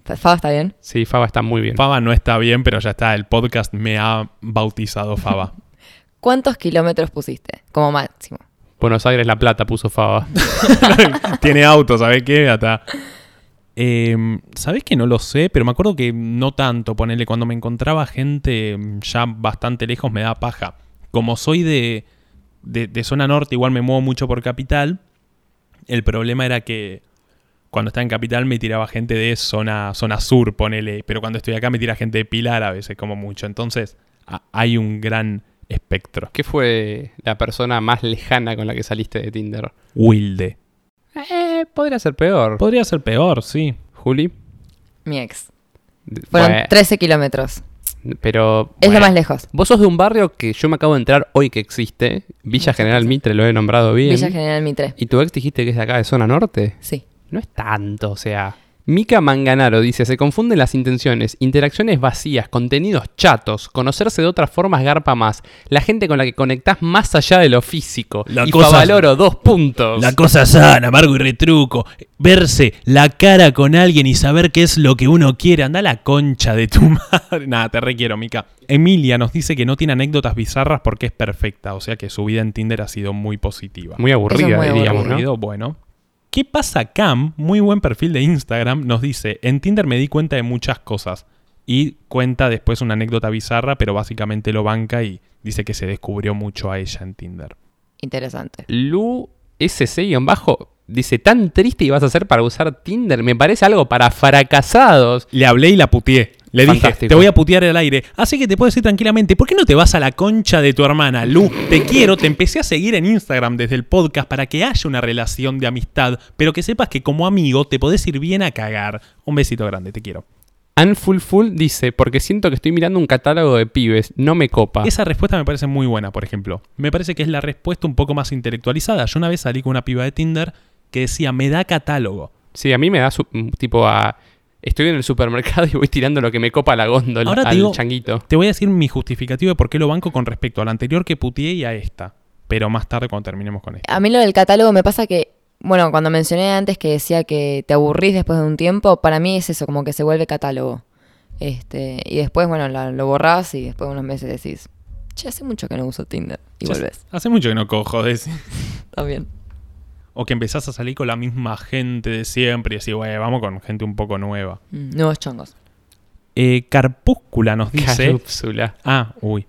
Faba está bien. Sí, Faba está muy bien. Faba no está bien, pero ya está. El podcast me ha bautizado Faba. ¿Cuántos kilómetros pusiste como máximo? Buenos Aires La Plata puso Faba. Tiene auto, ¿sabes qué? Hasta. Eh, ¿Sabés que no lo sé? Pero me acuerdo que no tanto, ponele, cuando me encontraba gente ya bastante lejos me da paja. Como soy de, de, de zona norte, igual me muevo mucho por capital. El problema era que cuando estaba en capital me tiraba gente de zona, zona sur, ponele. Pero cuando estoy acá me tira gente de Pilar a veces, como mucho. Entonces a- hay un gran espectro. ¿Qué fue la persona más lejana con la que saliste de Tinder? Wilde. Eh, podría ser peor. Podría ser peor, sí. Juli. Mi ex. Fueron Bueno, 13 kilómetros. Pero. Es bueno. lo más lejos. Vos sos de un barrio que yo me acabo de enterar hoy que existe. Villa General Mitre, lo he nombrado bien. Villa General Mitre. ¿Y tu ex dijiste que es de acá de zona norte? Sí. No es tanto, o sea. Mika Manganaro dice, se confunden las intenciones, interacciones vacías, contenidos chatos, conocerse de otras formas garpa más, la gente con la que conectás más allá de lo físico. La y cosa- Favaloro, dos puntos. La cosa sana, amargo y retruco. Verse la cara con alguien y saber qué es lo que uno quiere. Anda a la concha de tu madre. Nada, te requiero, Mica. Emilia nos dice que no tiene anécdotas bizarras porque es perfecta. O sea que su vida en Tinder ha sido muy positiva. Muy aburrida, es muy diríamos, ¿no? Aburrido, Bueno. ¿Qué pasa, Cam? Muy buen perfil de Instagram. Nos dice: En Tinder me di cuenta de muchas cosas. Y cuenta después una anécdota bizarra, pero básicamente lo banca y dice que se descubrió mucho a ella en Tinder. Interesante. Lu SC-bajo dice, tan triste ibas a ser para usar Tinder, me parece algo para fracasados. Le hablé y la puteé. Le dije, te voy a putear al aire. Así que te puedo decir tranquilamente, ¿por qué no te vas a la concha de tu hermana, Lu? Te quiero, te empecé a seguir en Instagram desde el podcast para que haya una relación de amistad, pero que sepas que como amigo te podés ir bien a cagar. Un besito grande, te quiero. Anfulful dice, porque siento que estoy mirando un catálogo de pibes, no me copa. Esa respuesta me parece muy buena, por ejemplo. Me parece que es la respuesta un poco más intelectualizada. Yo una vez salí con una piba de Tinder que decía, me da catálogo. Sí, a mí me da su- tipo a... Estoy en el supermercado y voy tirando lo que me copa la góndola, Ahora te al digo- changuito. Te voy a decir mi justificativo de por qué lo banco con respecto a la anterior que puteé y a esta. Pero más tarde cuando terminemos con esto. A mí lo del catálogo me pasa que, bueno, cuando mencioné antes que decía que te aburrís después de un tiempo, para mí es eso, como que se vuelve catálogo. Este, y después, bueno, la- lo borrás y después de unos meses decís, che, hace mucho que no uso Tinder. Y Ya volvés. Hace mucho que no cojo, decís. También. O que empezás a salir con la misma gente de siempre y decís, güey, vamos con gente un poco nueva. Mm, nuevos chongos. Eh, Carpúscula nos dice. Carúpsula. Ah, uy.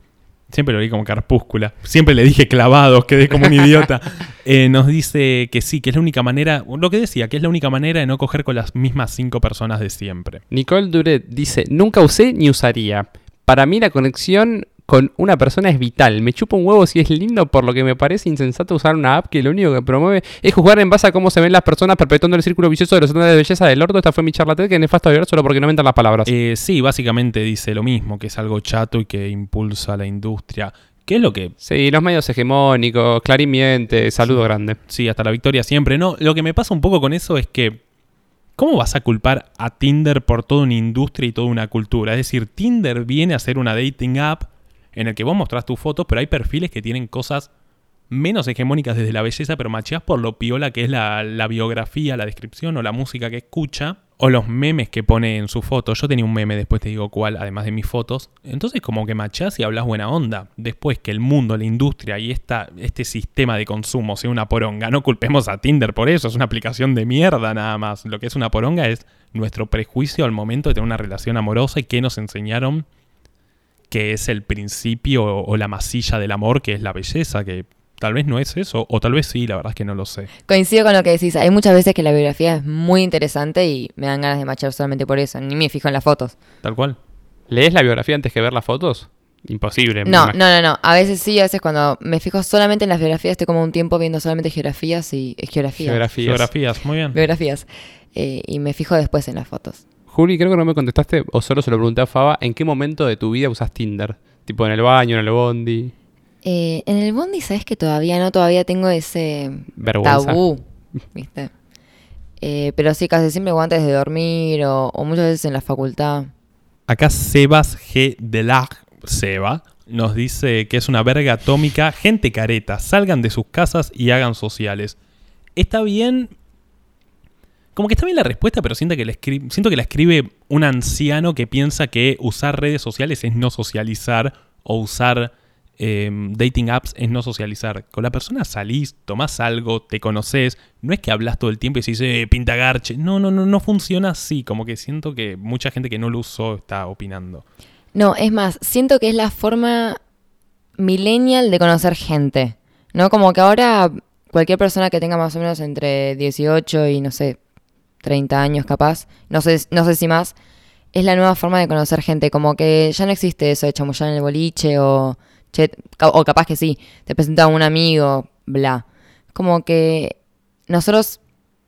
Siempre lo vi como Carpúscula. Siempre le dije clavados, quedé como un idiota. Eh, nos dice que sí, que es la única manera. Lo que decía, que es la única manera de no coger con las mismas cinco personas de siempre. Nicole Duret dice, nunca usé ni usaría. Para mí la conexión con una persona es vital. Me chupa un huevo si es lindo, por lo que me parece insensato usar una app que lo único que promueve es juzgar en base a cómo se ven las personas perpetuando el círculo vicioso de los estándares de belleza del orto. Esta fue mi charla TED, que es nefasto ver solo porque no mentan las palabras. Eh, sí, básicamente dice lo mismo, que es algo chato y que impulsa la industria. ¿Qué es lo que Sí, los medios hegemónicos, Clarín miente, saludo grande. Sí, hasta la victoria siempre. No, lo que me pasa un poco con eso es que. ¿Cómo vas a culpar a Tinder por toda una industria y toda una cultura? Es decir, Tinder viene a ser una dating app en el que vos mostrás tus fotos, pero hay perfiles que tienen cosas menos hegemónicas desde la belleza, pero macheás por lo piola que es la, biografía, la descripción o la música que escucha, o los memes que pone en su foto. Yo tenía un meme, después te digo cuál, además de mis fotos. Entonces, como que macheás y hablas buena onda. Después que el mundo, la industria y esta, este sistema de consumo sea una poronga, no culpemos a Tinder por eso, es una aplicación de mierda nada más. Lo que es una poronga es nuestro prejuicio al momento de tener una relación amorosa y que nos enseñaron que es el principio o, o la masilla del amor, que es la belleza, que tal vez no es eso, o tal vez sí, la verdad es que no lo sé. Coincido con lo que decís. Hay muchas veces que la biografía es muy interesante y me dan ganas de machar solamente por eso. Ni me fijo en las fotos. Tal cual. ¿Lees la biografía antes que ver las fotos? Imposible. me No, no, no, no. A veces sí, a veces cuando me fijo solamente en las biografías, estoy como un tiempo viendo solamente geografías y es geografía. Geografías. Geografías, muy bien. biografías. Eh, y me fijo después en las fotos. Juli, creo que no me contestaste, o solo se lo pregunté a Faba, ¿en qué momento de tu vida usas Tinder? Tipo en el baño, en el bondi, Eh, en el bondi, ¿sabes que todavía no? Todavía tengo ese vergüenza. tabú, ¿viste? Eh, pero sí, casi siempre o antes de dormir o, o muchas veces en la facultad. Acá Sebas G. Delag, Seba, nos dice que es una verga atómica. Gente careta, salgan de sus casas y hagan sociales. Está bien. Como que está bien la respuesta, pero siento que, la escri- siento que la escribe un anciano que piensa que usar redes sociales es no socializar o usar eh, dating apps es no socializar. Con la persona salís, tomás algo, te conoces. No es que hablas todo el tiempo y decís, eh, pinta garche. No, no, no, no funciona así. Como que siento que mucha gente que no lo usó está opinando. No, es más, siento que es la forma millennial de conocer gente. ¿No? Como que ahora cualquier persona que tenga más o menos entre 18 y no sé, 30 años capaz, no sé, no sé si más, es la nueva forma de conocer gente. Como que ya no existe eso de chamullar en el boliche o, o capaz que sí, te presenta a un amigo, bla. Como que nosotros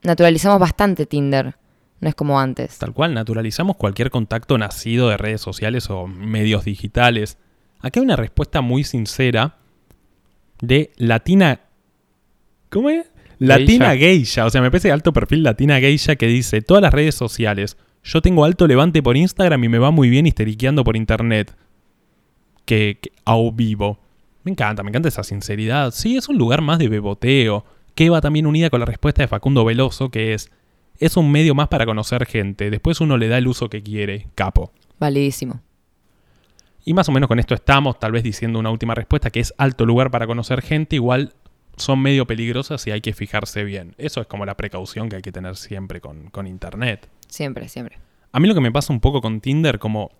naturalizamos bastante Tinder. No es como antes. Tal cual, naturalizamos cualquier contacto nacido de redes sociales o medios digitales. Acá hay una respuesta muy sincera de Latina. ¿Cómo es? Latina Geisha. O sea, me parece de alto perfil Latina Geisha que dice: Todas las redes sociales. Yo tengo alto levante por Instagram y me va muy bien histeriqueando por internet. Que, que a vivo. Me encanta, me encanta esa sinceridad. Sí, es un lugar más de beboteo. Que va también unida con la respuesta de Facundo Veloso, que es es un medio más para conocer gente. Después uno le da el uso que quiere. Capo. Validísimo. Y más o menos con esto estamos, tal vez diciendo una última respuesta, que es alto lugar para conocer gente, igual son medio peligrosas y hay que fijarse bien. Eso es como la precaución que hay que tener siempre con, con Internet. Siempre, siempre. A mí lo que me pasa un poco con Tinder, como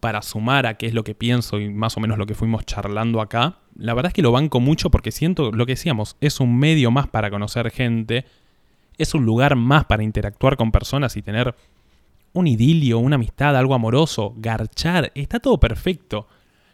para sumar a qué es lo que pienso y más o menos lo que fuimos charlando acá, la verdad es que lo banco mucho porque siento lo que decíamos, es un medio más para conocer gente, es un lugar más para interactuar con personas y tener un idilio, una amistad, algo amoroso, garchar, está todo perfecto.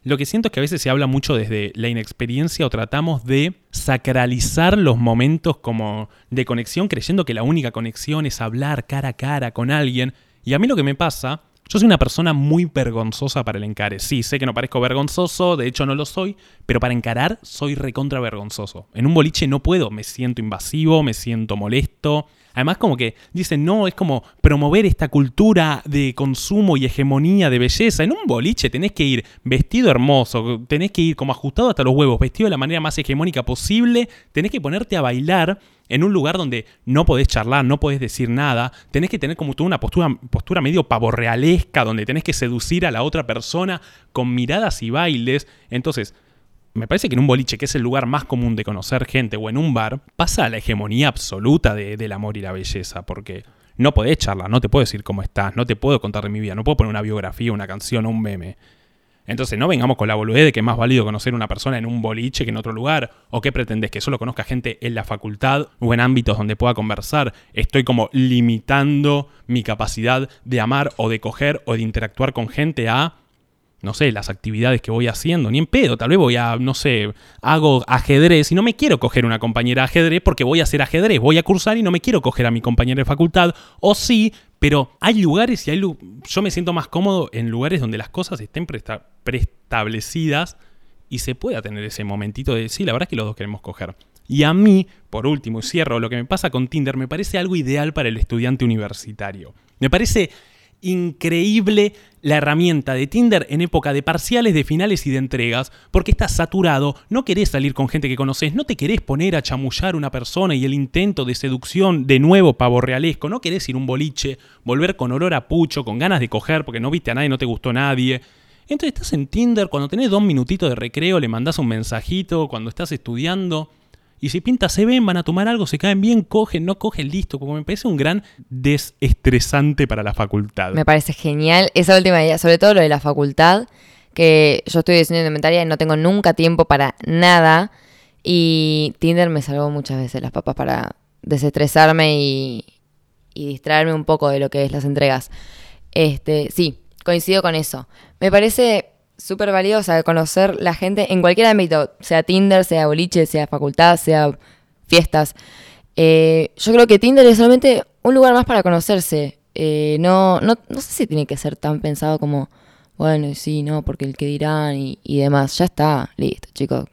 Lo que siento es que a veces se habla mucho desde la inexperiencia o tratamos de sacralizar los momentos como de conexión creyendo que la única conexión es hablar cara a cara con alguien. Y a mí lo que me pasa, yo soy una persona muy vergonzosa para el encare. Sí, sé que no parezco vergonzoso, de hecho no lo soy, pero para encarar soy recontra vergonzoso. En un boliche no puedo, me siento invasivo, me siento molesto. Además, como que dicen, no, es como promover esta cultura de consumo y hegemonía de belleza. En un boliche tenés que ir vestido hermoso, tenés que ir como ajustado hasta los huevos, vestido de la manera más hegemónica posible, tenés que ponerte a bailar en un lugar donde no podés charlar, no podés decir nada, tenés que tener como tú una postura, postura medio pavorrealesca, donde tenés que seducir a la otra persona con miradas y bailes. Entonces, me parece que en un boliche, que es el lugar más común de conocer gente, o en un bar, pasa la hegemonía absoluta de- del amor y la belleza, porque no podés charlar, no te puedo decir cómo estás, no te puedo contar de mi vida, no puedo poner una biografía, una canción un meme. Entonces no vengamos con la boludez de que es más válido conocer a una persona en un boliche que en otro lugar, o que pretendés que solo conozca gente en la facultad o en ámbitos donde pueda conversar. Estoy como limitando mi capacidad de amar o de coger o de interactuar con gente a no sé, las actividades que voy haciendo, ni en pedo, tal vez voy a, no sé, hago ajedrez y no me quiero coger una compañera ajedrez porque voy a hacer ajedrez, voy a cursar y no me quiero coger a mi compañera de facultad, o sí, pero hay lugares y hay yo me siento más cómodo en lugares donde las cosas estén preestablecidas y se pueda tener ese momentito de, sí, la verdad es que los dos queremos coger. Y a mí, por último, y cierro, lo que me pasa con Tinder me parece algo ideal para el estudiante universitario. Me parece increíble la herramienta de Tinder en época de parciales, de finales y de entregas, porque estás saturado, no querés salir con gente que conoces, no te querés poner a chamullar una persona y el intento de seducción de nuevo pavo realesco, no querés ir un boliche, volver con olor a pucho, con ganas de coger porque no viste a nadie, no te gustó nadie. Entonces estás en Tinder, cuando tenés dos minutitos de recreo, le mandás un mensajito, cuando estás estudiando. Y si pinta se ven, van a tomar algo, se caen bien, cogen, no cogen, listo. Como me parece un gran desestresante para la facultad. Me parece genial esa última idea, sobre todo lo de la facultad, que yo estoy diseño indumentaria y no tengo nunca tiempo para nada. Y Tinder me salvó muchas veces las papas para desestresarme y, y distraerme un poco de lo que es las entregas. Este, sí, coincido con eso. Me parece súper valiosa, conocer la gente en cualquier ámbito, sea Tinder, sea boliche, sea facultad, sea fiestas. Eh, yo creo que Tinder es solamente un lugar más para conocerse. Eh, no, no, no sé si tiene que ser tan pensado como, bueno, sí, no, porque el que dirán y, y demás. Ya está, listo, chicos.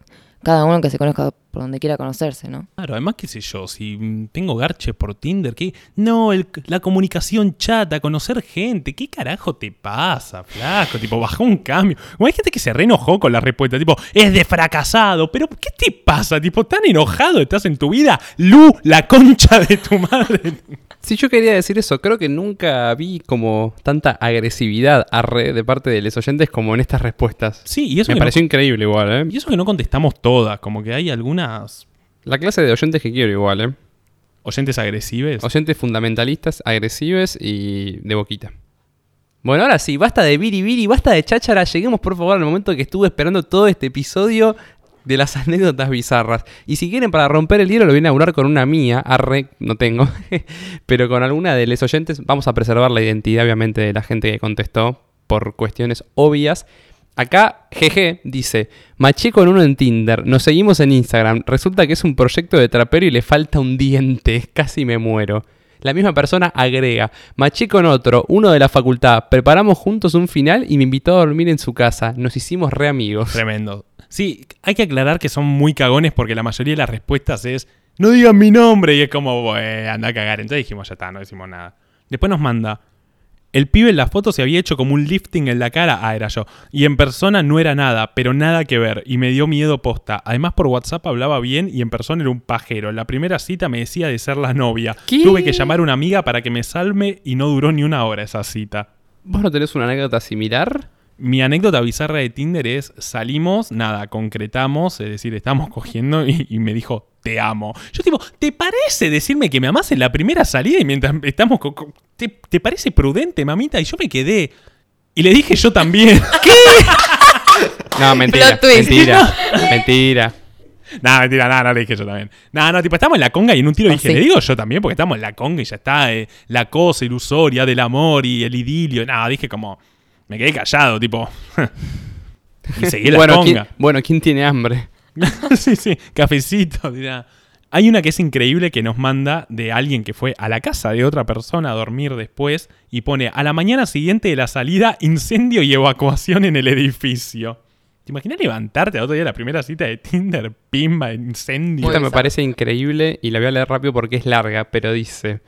Cada uno que se conozca por donde quiera conocerse, ¿no? Claro, además, qué sé yo, si tengo garche por Tinder, ¿qué? No, el- la comunicación chata, conocer gente, ¿qué carajo te pasa, flaco? Tipo, bajó un cambio. Como hay gente que se reenojó con la respuesta, tipo, es de fracasado, pero ¿qué te pasa? Tipo, tan enojado estás en tu vida, Lu, la concha de tu madre. Si yo quería decir eso, creo que nunca vi como tanta agresividad arre de parte de los oyentes como en estas respuestas. Sí, y eso, Me pareció no, increíble igual, ¿eh? y eso que no contestamos todas, como que hay La clase de oyentes que quiero igual, ¿eh? oyentes agresivas. Oyentes fundamentalistas, agresivos y de boquita. Bueno, ahora sí, basta de biribiri, basta de cháchara. Lleguemos por favor al momento que estuve esperando todo este episodio de las anécdotas bizarras. Y si quieren para romper el hielo lo voy a inaugurar con una mía, arre, no tengo, pero con alguna de los oyentes vamos a preservar la identidad obviamente de la gente que contestó por cuestiones obvias. Acá, GG dice, maché con uno en Tinder, nos seguimos en Instagram, resulta que es un proyecto de trapero y le falta un diente, casi me muero. La misma persona agrega, maché con otro, uno de la facultad, preparamos juntos un final y me invitó a dormir en su casa, nos hicimos re amigos. Tremendo. Sí, hay que aclarar que son muy cagones porque la mayoría de las respuestas es no digan mi nombre y es como, "Bueno, anda a cagar. Entonces dijimos, ya está, no decimos nada. Después nos manda, el pibe en la foto se había hecho como un lifting en la cara, ah, era yo. Y en persona no era nada, pero nada que ver, y me dio miedo posta. Además por WhatsApp hablaba bien y en persona era un pajero. En la primera cita me decía de ser la novia. ¿Qué? Tuve que llamar a una amiga para que me salme y no duró ni una hora esa cita. ¿Vos no tenés una anécdota similar? Mi anécdota bizarra de Tinder es, salimos, nada, concretamos, es decir, estamos cogiendo y, y me dijo, te amo. Yo tipo, ¿te parece decirme que me amás en la primera salida y mientras estamos... co- co- ¿te, te parece prudente, mamita? Y yo me quedé... Y le dije yo también. No, mentira, mentira, mentira. No, mentira, nada, no le dije yo también. No, no, tipo, estamos en la conga y en un tiro Oh, dije, sí. le digo yo también porque estamos en la conga y ya está, eh, la cosa ilusoria del amor y el idilio. Nada, dije como, me quedé callado, tipo... y seguí la Bueno conga. ¿quién, bueno, ¿quién tiene hambre? sí, sí, cafecito, dirá. Hay una que es increíble que nos manda de alguien que fue a la casa de otra persona a dormir después y pone a la mañana siguiente de la salida incendio y evacuación en el edificio. ¿Te imaginas levantarte a otro día de la primera cita de Tinder? Pimba, incendio. Esta me parece increíble y la voy a leer rápido porque es larga, pero dice...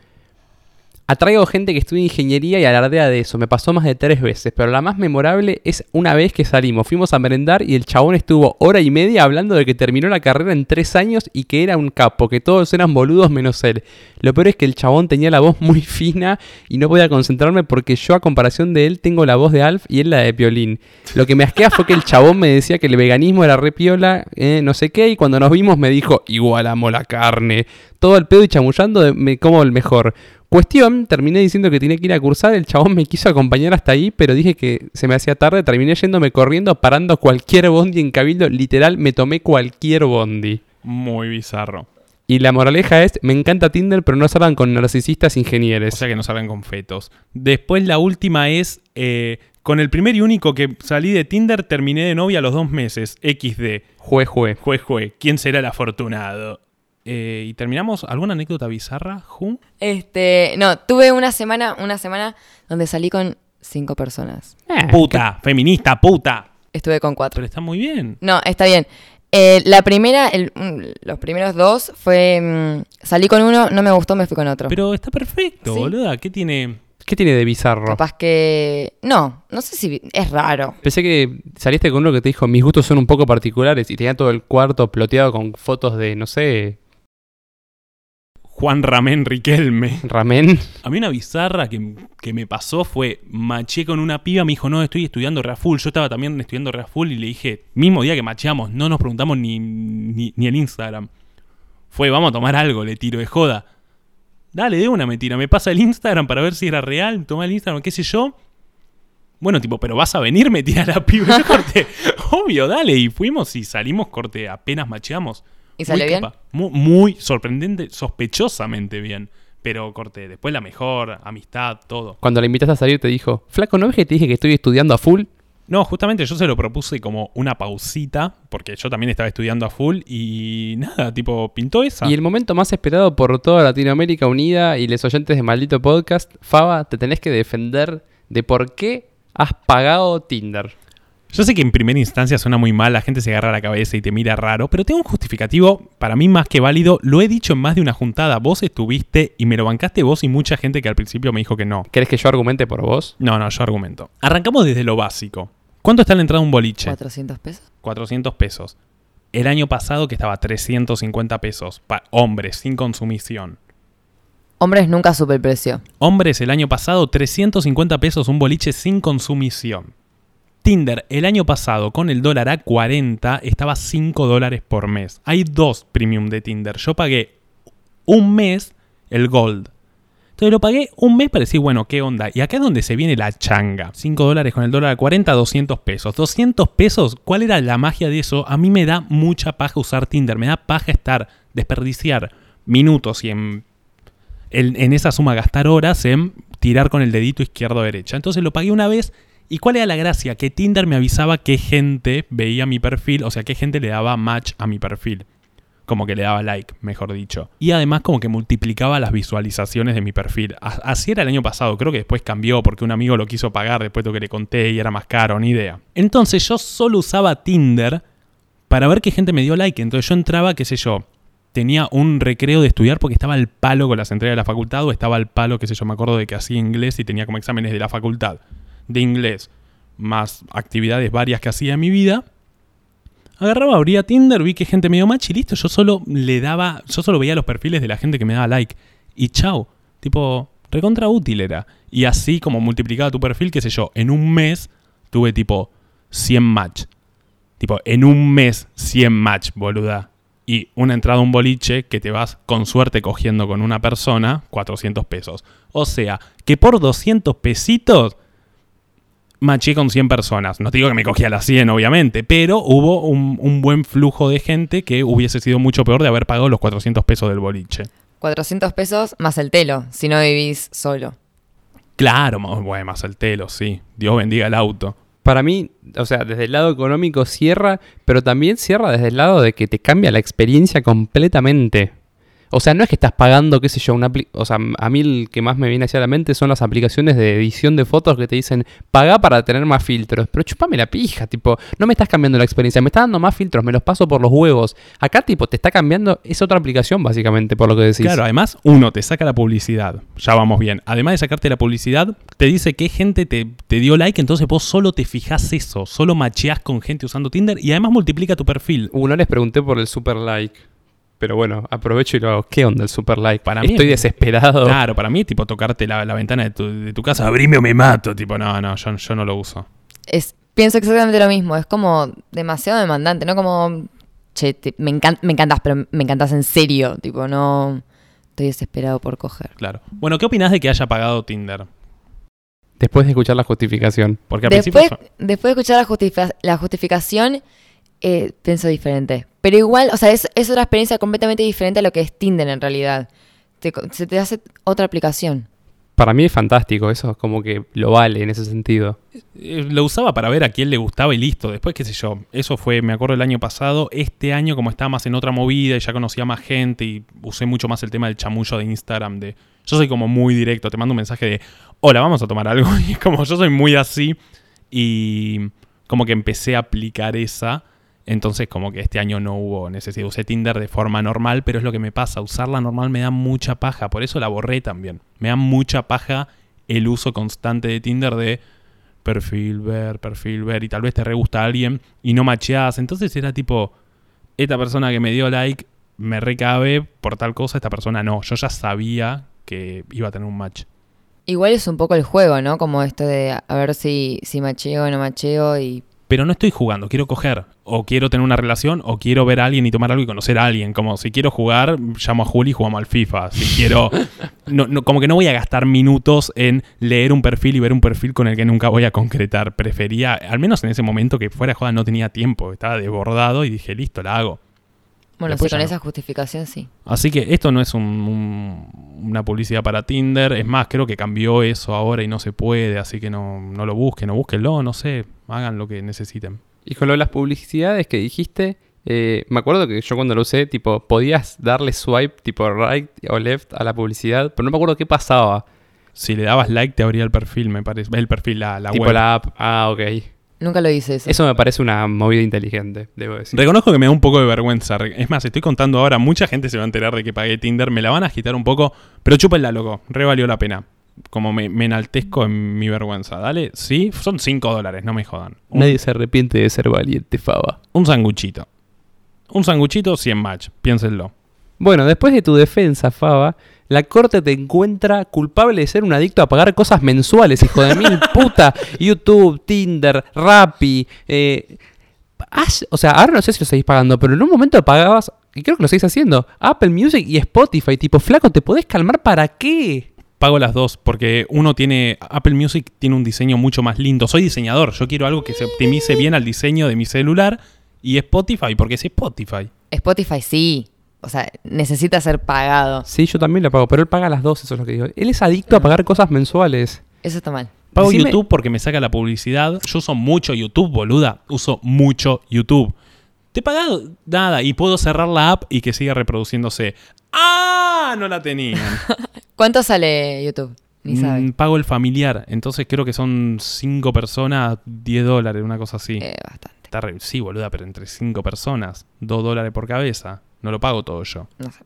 Atraigo gente que estudia ingeniería y alardea de eso. Me pasó más de tres veces, pero la más memorable es una vez que salimos. Fuimos a merendar y el chabón estuvo hora y media hablando de que terminó la carrera en tres años y que era un capo, que todos eran boludos menos él. Lo peor es que el chabón tenía la voz muy fina y no podía concentrarme porque yo a comparación de él tengo la voz de Alf y él la de Violín. Lo que me asquea fue que el chabón me decía que el veganismo era re piola, eh, no sé qué, y cuando nos vimos me dijo, igual amo la carne. Todo el pedo y chamullando de- me como el mejor. Cuestión, terminé diciendo que tenía que ir a cursar, el chabón me quiso acompañar hasta ahí, pero dije que se me hacía tarde, terminé yéndome corriendo, parando cualquier bondi en Cabildo, literal, me tomé cualquier bondi. Muy bizarro. Y la moraleja es, me encanta Tinder, pero no salgan con narcisistas ingenieros. O sea que no salgan con fetos. Después la última es, eh, con el primer y único que salí de Tinder terminé de novia a los dos meses. XD. Jue, jue. Jue, jue. ¿Quién será el afortunado? Eh, y terminamos, ¿alguna anécdota bizarra, Ju? Este, no, tuve una semana, una semana donde salí con cinco personas. Eh, Puta, feminista, puta. Estuve con cuatro. Pero está muy bien. No, está bien. Eh, la primera, el- los primeros dos fue mm, salí con uno, no me gustó, me fui con otro. Pero está perfecto, Sí. boluda. ¿Qué tiene? ¿Qué tiene de bizarro? Capaz que no, no sé si es raro. Pensé que saliste con uno que te dijo, mis gustos son un poco particulares y tenía todo el cuarto ploteado con fotos de, no sé, Juan Ramén Riquelme. ramen. A mí una bizarra que, que me pasó fue, maché con una piba, me dijo, no, estoy estudiando Reaful. Yo estaba también estudiando Reaful y le dije, mismo día que macheamos, no nos preguntamos ni, ni, ni el Instagram. Fue, vamos a tomar algo, le tiro de joda. Dale, de una me tira, me pasa el Instagram para ver si era real, toma el Instagram, qué sé yo. Bueno, tipo, pero vas a venir, me tira la piba. Yo corté, obvio, dale. Y fuimos y salimos, corte, apenas macheamos. ¿Y salió bien? Muy, sorprendente, sospechosamente bien. Pero corte, después la mejor, amistad, todo. Cuando la invitaste a salir te dijo, flaco, ¿no ves que te dije que estoy estudiando a full? No, justamente yo se lo propuse como una pausita, porque yo también estaba estudiando a full y nada, tipo, pintó esa. Y el momento más esperado por toda Latinoamérica Unida y los oyentes de Maldito Podcast, Faba, te tenés que defender de por qué has pagado Tinder. Yo sé que en primera instancia suena muy mal, la gente se agarra la cabeza y te mira raro, pero tengo un justificativo para mí más que válido. Lo he dicho en más de una juntada. Vos estuviste y me lo bancaste vos y mucha gente que al principio me dijo que no. ¿Querés que yo argumente por vos? No, no, yo argumento. Arrancamos desde lo básico. ¿Cuánto está la entrada a un boliche? 400 pesos. 400 pesos. El año pasado que estaba 350 pesos. Pa hombres, sin consumición. Hombres nunca supe el precio. Hombres, el año pasado 350 pesos un boliche sin consumición. Tinder el año pasado con el dólar a 40 estaba 5 dólares por mes. Hay dos premium de Tinder. Yo pagué un mes el Gold. Entonces lo pagué un mes para decir, bueno, ¿qué onda? Y acá es donde se viene la changa. 5 dólares con el dólar a 40, 200 pesos. 200 pesos, ¿cuál era la magia de eso? A mí me da mucha paja usar Tinder. Me da paja estar, desperdiciar minutos y en, en, en esa suma gastar horas en tirar con el dedito izquierdo o derecha. Entonces lo pagué una vez ¿Y cuál era la gracia? Que Tinder me avisaba qué gente veía mi perfil, o sea, qué gente le daba match a mi perfil. Como que le daba like, mejor dicho. Y además como que multiplicaba las visualizaciones de mi perfil. Así era el año pasado, creo que después cambió porque un amigo lo quiso pagar después de lo que le conté y era más caro, ni idea. Entonces yo solo usaba Tinder para ver qué gente me dio like. Entonces yo entraba, qué sé yo, tenía un recreo de estudiar porque estaba al palo con las entregas de la facultad o estaba al palo, qué sé yo, me acuerdo de que hacía inglés y tenía como exámenes de la facultad de inglés, más actividades varias que hacía en mi vida, agarraba, abría Tinder, vi que gente me dio match y listo, yo solo le daba, yo solo veía los perfiles de la gente que me daba like. Y chao, tipo, recontra útil era. Y así como multiplicaba tu perfil, qué sé yo, en un mes tuve tipo 100 match. Tipo, en un mes 100 match, boluda. Y una entrada a un boliche que te vas con suerte cogiendo con una persona, 400 pesos. O sea, que por 200 pesitos maché con 100 personas. No te digo que me cogí a las 100, obviamente, pero hubo un, un, buen flujo de gente que hubiese sido mucho peor de haber pagado los 400 pesos del boliche. 400 pesos más el telo, si no vivís solo. Claro, bueno, más el telo, sí. Dios bendiga el auto. Para mí, o sea, desde el lado económico cierra, pero también cierra desde el lado de que te cambia la experiencia completamente. O sea, no es que estás pagando, qué sé yo, una o sea, a mí el que más me viene hacia la mente son las aplicaciones de edición de fotos que te dicen, paga para tener más filtros. Pero chupame la pija, tipo, no me estás cambiando la experiencia, me estás dando más filtros, me los paso por los huevos. Acá, tipo, te está cambiando, es otra aplicación, básicamente, por lo que decís. Claro, además, uno, te saca la publicidad. Ya vamos bien. Además de sacarte la publicidad, te dice qué gente te, te dio like, entonces vos solo te fijas eso, solo macheás con gente usando Tinder y además multiplica tu perfil. Uh, no les pregunté por el super like. Pero bueno, aprovecho y lo hago. ¿Qué onda el super like? Para mí Estoy desesperado. Claro, para mí, tipo, tocarte la, la ventana de tu, de tu, casa, abrime o me mato. Tipo, no, no, yo, yo no lo uso. Es, pienso exactamente lo mismo. Es como demasiado demandante, ¿no? Como, che, te, me, encan me encantas, pero me encantas en serio. Tipo, no. Estoy desesperado por coger. Claro. Bueno, ¿qué opinas de que haya pagado Tinder? Después de escuchar la justificación. Porque al después, principio. después de escuchar la, justific la justificación, eh, pienso diferente. Pero igual, o sea, es, es otra experiencia completamente diferente a lo que es Tinder en realidad. Te, se te hace otra aplicación. Para mí es fantástico, eso es como que lo vale en ese sentido. Eh, Lo usaba para ver a quién le gustaba y listo. Después, qué sé yo, eso fue, me acuerdo el año pasado. Este año, como estaba más en otra movida y ya conocía más gente y usé mucho más el tema del chamullo de Instagram. De, yo soy como muy directo, te mando un mensaje de, hola, vamos a tomar algo. Y es como yo soy muy así y como que empecé a aplicar esa. Entonces como que este año no hubo necesidad. Usé Tinder de forma normal, pero es lo que me pasa. Usarla normal me da mucha paja. Por eso la borré también. Me da mucha paja el uso constante de Tinder de perfil, ver, perfil, ver. Y tal vez te re gusta alguien y no macheás. Entonces era tipo, esta persona que me dio like me recabe por tal cosa, esta persona no. Yo ya sabía que iba a tener un match. Igual es un poco el juego, ¿no? Como esto de a ver si, si macheo o no macheo y pero no estoy jugando, quiero coger, o quiero tener una relación, o quiero ver a alguien y tomar algo y conocer a alguien. Como si quiero jugar, llamo a Juli y jugamos al FIFA. Si quiero. No, no, como que no voy a gastar minutos en leer un perfil y ver un perfil con el que nunca voy a concretar. Prefería, al menos en ese momento que fuera joda, no tenía tiempo, estaba desbordado y dije, listo, la hago. Bueno, sí, con esa justificación sí. Así que esto no es un, un, una publicidad para Tinder. Es más, creo que cambió eso ahora y no se puede. Así que no, no lo busquen, no búsquenlo, no sé hagan lo que necesiten. Y con lo de las publicidades que dijiste, eh, me acuerdo que yo cuando lo usé, tipo, podías darle swipe, tipo right o left a la publicidad, pero no me acuerdo qué pasaba. Si le dabas like, te abría el perfil, me parece. El perfil, la, la tipo web. la app. Ah, ok. Nunca lo hice eso. Eso me parece una movida inteligente, debo decir. Reconozco que me da un poco de vergüenza. Es más, estoy contando ahora, mucha gente se va a enterar de que pagué Tinder, me la van a agitar un poco, pero chúpenla, loco, re valió la pena. Como me, me enaltezco en mi vergüenza, ¿dale? Sí, son 5 dólares, no me jodan. Un, Nadie se arrepiente de ser valiente, Faba. un sanguchito. Un sanguchito, 100 match, piénsenlo. Bueno, después de tu defensa, Faba, la corte te encuentra culpable de ser un adicto a pagar cosas mensuales, hijo de mil puta. YouTube, Tinder, Rappi. Eh, has- o sea, ahora no sé si lo seguís pagando, pero en un momento pagabas, y creo que lo seguís haciendo, Apple Music y Spotify. Tipo, flaco, ¿te podés calmar para qué? Pago las dos porque uno tiene. Apple Music tiene un diseño mucho más lindo. Soy diseñador, yo quiero algo que se optimice bien al diseño de mi celular. Y Spotify, porque es Spotify. Spotify sí. O sea, necesita ser pagado. Sí, yo también lo pago, pero él paga las dos, eso es lo que digo. Él es adicto a pagar cosas mensuales. Eso está mal. Pago Decime- YouTube porque me saca la publicidad. Yo uso mucho YouTube, boluda. Uso mucho YouTube. Te he pagado nada y puedo cerrar la app y que siga reproduciéndose. ¡Ah! No la tenían. ¿Cuánto sale YouTube? Ni Mm, sabe. pago el familiar. Entonces creo que son 5 personas, 10 dólares, una cosa así. Eh, bastante. Está re- sí, boluda, pero entre 5 personas, 2 dólares por cabeza. No lo pago todo yo. No sé.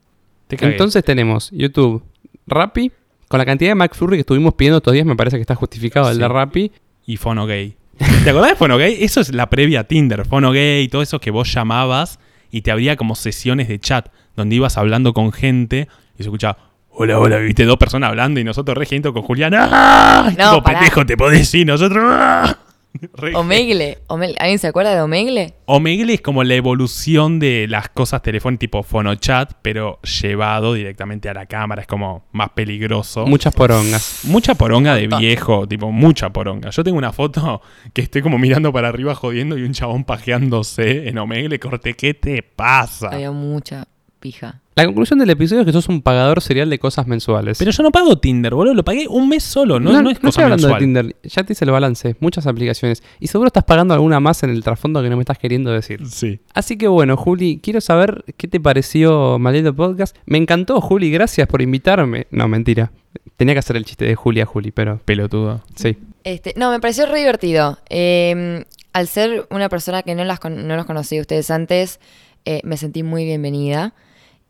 Te cagué. Entonces tenemos YouTube, Rappi, con la cantidad de McFlurry que estuvimos pidiendo estos días, me parece que está justificado el de Rappi. y Fono Gay. ¿Te acordás de Fono Gay? Eso es la previa a Tinder. Fono Gay y todo eso que vos llamabas y te abría como sesiones de chat donde ibas hablando con gente y se escuchaba. Hola, hola, viste dos personas hablando y nosotros re gente con Julián. ¡Ah! No, tipo, pará. pendejo, te podés ir, nosotros. ¡ah! Omegle. Omegle. ¿Alguien se acuerda de Omegle? Omegle es como la evolución de las cosas telefónicas tipo fonochat, pero llevado directamente a la cámara. Es como más peligroso. Muchas porongas. Mucha poronga de viejo, tipo, mucha poronga. Yo tengo una foto que estoy como mirando para arriba jodiendo y un chabón pajeándose en Omegle. Corte, ¿qué te pasa? Había mucha pija. La conclusión del episodio es que sos un pagador serial de cosas mensuales. Pero yo no pago Tinder, boludo. Lo pagué un mes solo, no, no, es estoy cosa hablando mensual. de Tinder. Ya te hice el balance. Muchas aplicaciones. Y seguro estás pagando alguna más en el trasfondo que no me estás queriendo decir. Sí. Así que bueno, Juli, quiero saber qué te pareció Maldito Podcast. Me encantó, Juli. Gracias por invitarme. No, mentira. Tenía que hacer el chiste de Juli a Juli, pero Pelotudo. sí. Este, no, me pareció re divertido. Eh, al ser una persona que no, las con- no los conocí a ustedes antes, eh, me sentí muy bienvenida.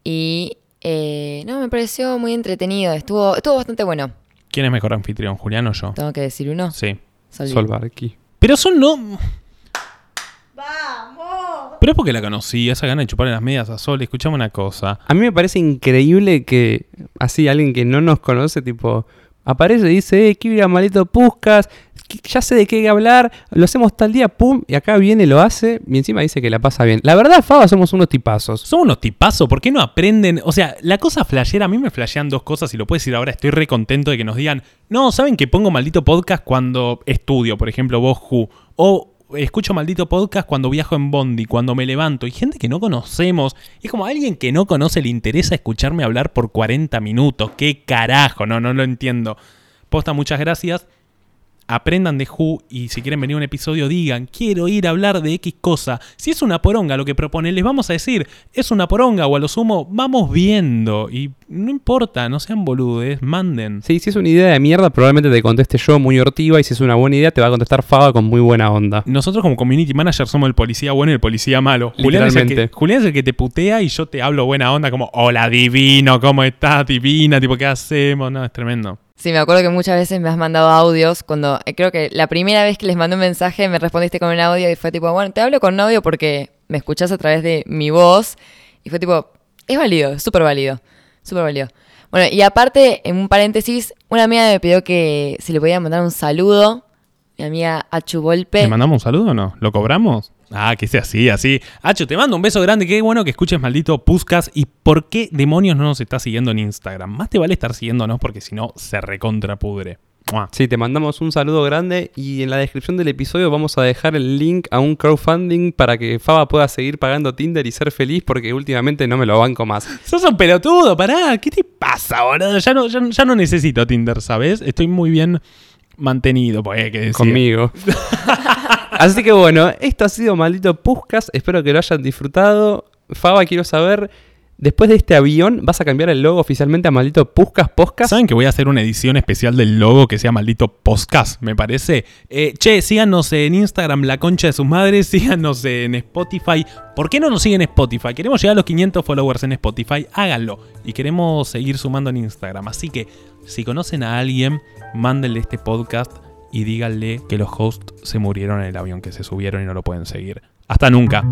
Y eh, no, me pareció muy entretenido. Estuvo, estuvo bastante bueno. ¿Quién es mejor anfitrión, Julián o yo? Tengo que decir uno. Sí. Solvi. Sol Barqui. Pero son no. ¡Vamos! Pero es porque la conocí, esa gana de chuparle las medias a Sol. Escuchame una cosa. A mí me parece increíble que así alguien que no nos conoce, tipo, aparece y dice, eh, quiero ir a Maldito Puscas, que- ya sé de qué hablar, lo hacemos tal día, pum, y acá viene, lo hace, y encima dice que la pasa bien. La verdad, Faba, somos unos tipazos. Son unos tipazos, ¿por qué no aprenden? O sea, la cosa flashera, a mí me flashean dos cosas y lo puedo decir ahora, estoy re contento de que nos digan, no, ¿saben que pongo maldito podcast cuando estudio, por ejemplo, vos, Ju? O escucho maldito podcast cuando viajo en Bondi, cuando me levanto. Y gente que no conocemos. Y es como a alguien que no conoce le interesa escucharme hablar por 40 minutos. ¿Qué carajo? No, no lo entiendo. Posta, muchas gracias. Aprendan de Who y si quieren venir a un episodio digan, quiero ir a hablar de X cosa. Si es una poronga lo que propone, les vamos a decir, es una poronga o a lo sumo, vamos viendo. Y no importa, no sean boludes, manden. Sí, si es una idea de mierda, probablemente te conteste yo muy hortiva, y si es una buena idea, te va a contestar Faba con muy buena onda. Nosotros como community manager somos el policía bueno y el policía malo. Julián es, el que. Julián es el que te putea y yo te hablo buena onda como, hola divino, ¿cómo estás divina? Tipo, ¿qué hacemos? No, es tremendo. Sí, me acuerdo que muchas veces me has mandado audios cuando eh, creo que la primera vez que les mandé un mensaje me respondiste con un audio y fue tipo, bueno, te hablo con audio porque me escuchás a través de mi voz y fue tipo, es válido, súper válido, súper válido. Bueno, y aparte, en un paréntesis, una amiga me pidió que si le podía mandar un saludo, mi amiga Achu Volpe. ¿Le mandamos un saludo o no? ¿Lo cobramos? Ah, que sea así, así. Hacho, te mando un beso grande. Qué bueno que escuches maldito Puscas. ¿Y por qué demonios no nos está siguiendo en Instagram? Más te vale estar siguiéndonos porque si no, se recontrapudre. Sí, te mandamos un saludo grande y en la descripción del episodio vamos a dejar el link a un crowdfunding para que Faba pueda seguir pagando Tinder y ser feliz porque últimamente no me lo banco más. Sos un pelotudo, pará. ¿Qué te pasa, boludo? Ya no, ya, ya no necesito Tinder, ¿sabes? Estoy muy bien mantenido, pues hay que decir. Conmigo. Así que bueno, esto ha sido Maldito Puscas. Espero que lo hayan disfrutado. Faba, quiero saber, después de este avión, ¿vas a cambiar el logo oficialmente a Maldito Puscas Poscas? ¿Saben que voy a hacer una edición especial del logo que sea maldito podcast? Me parece. Eh, che, síganos en Instagram, la concha de sus madres. Síganos en Spotify. ¿Por qué no nos siguen en Spotify? Queremos llegar a los 500 followers en Spotify. Háganlo. Y queremos seguir sumando en Instagram. Así que, si conocen a alguien, mándenle este podcast y díganle que los hosts se murieron en el avión que se subieron y no lo pueden seguir. Hasta nunca.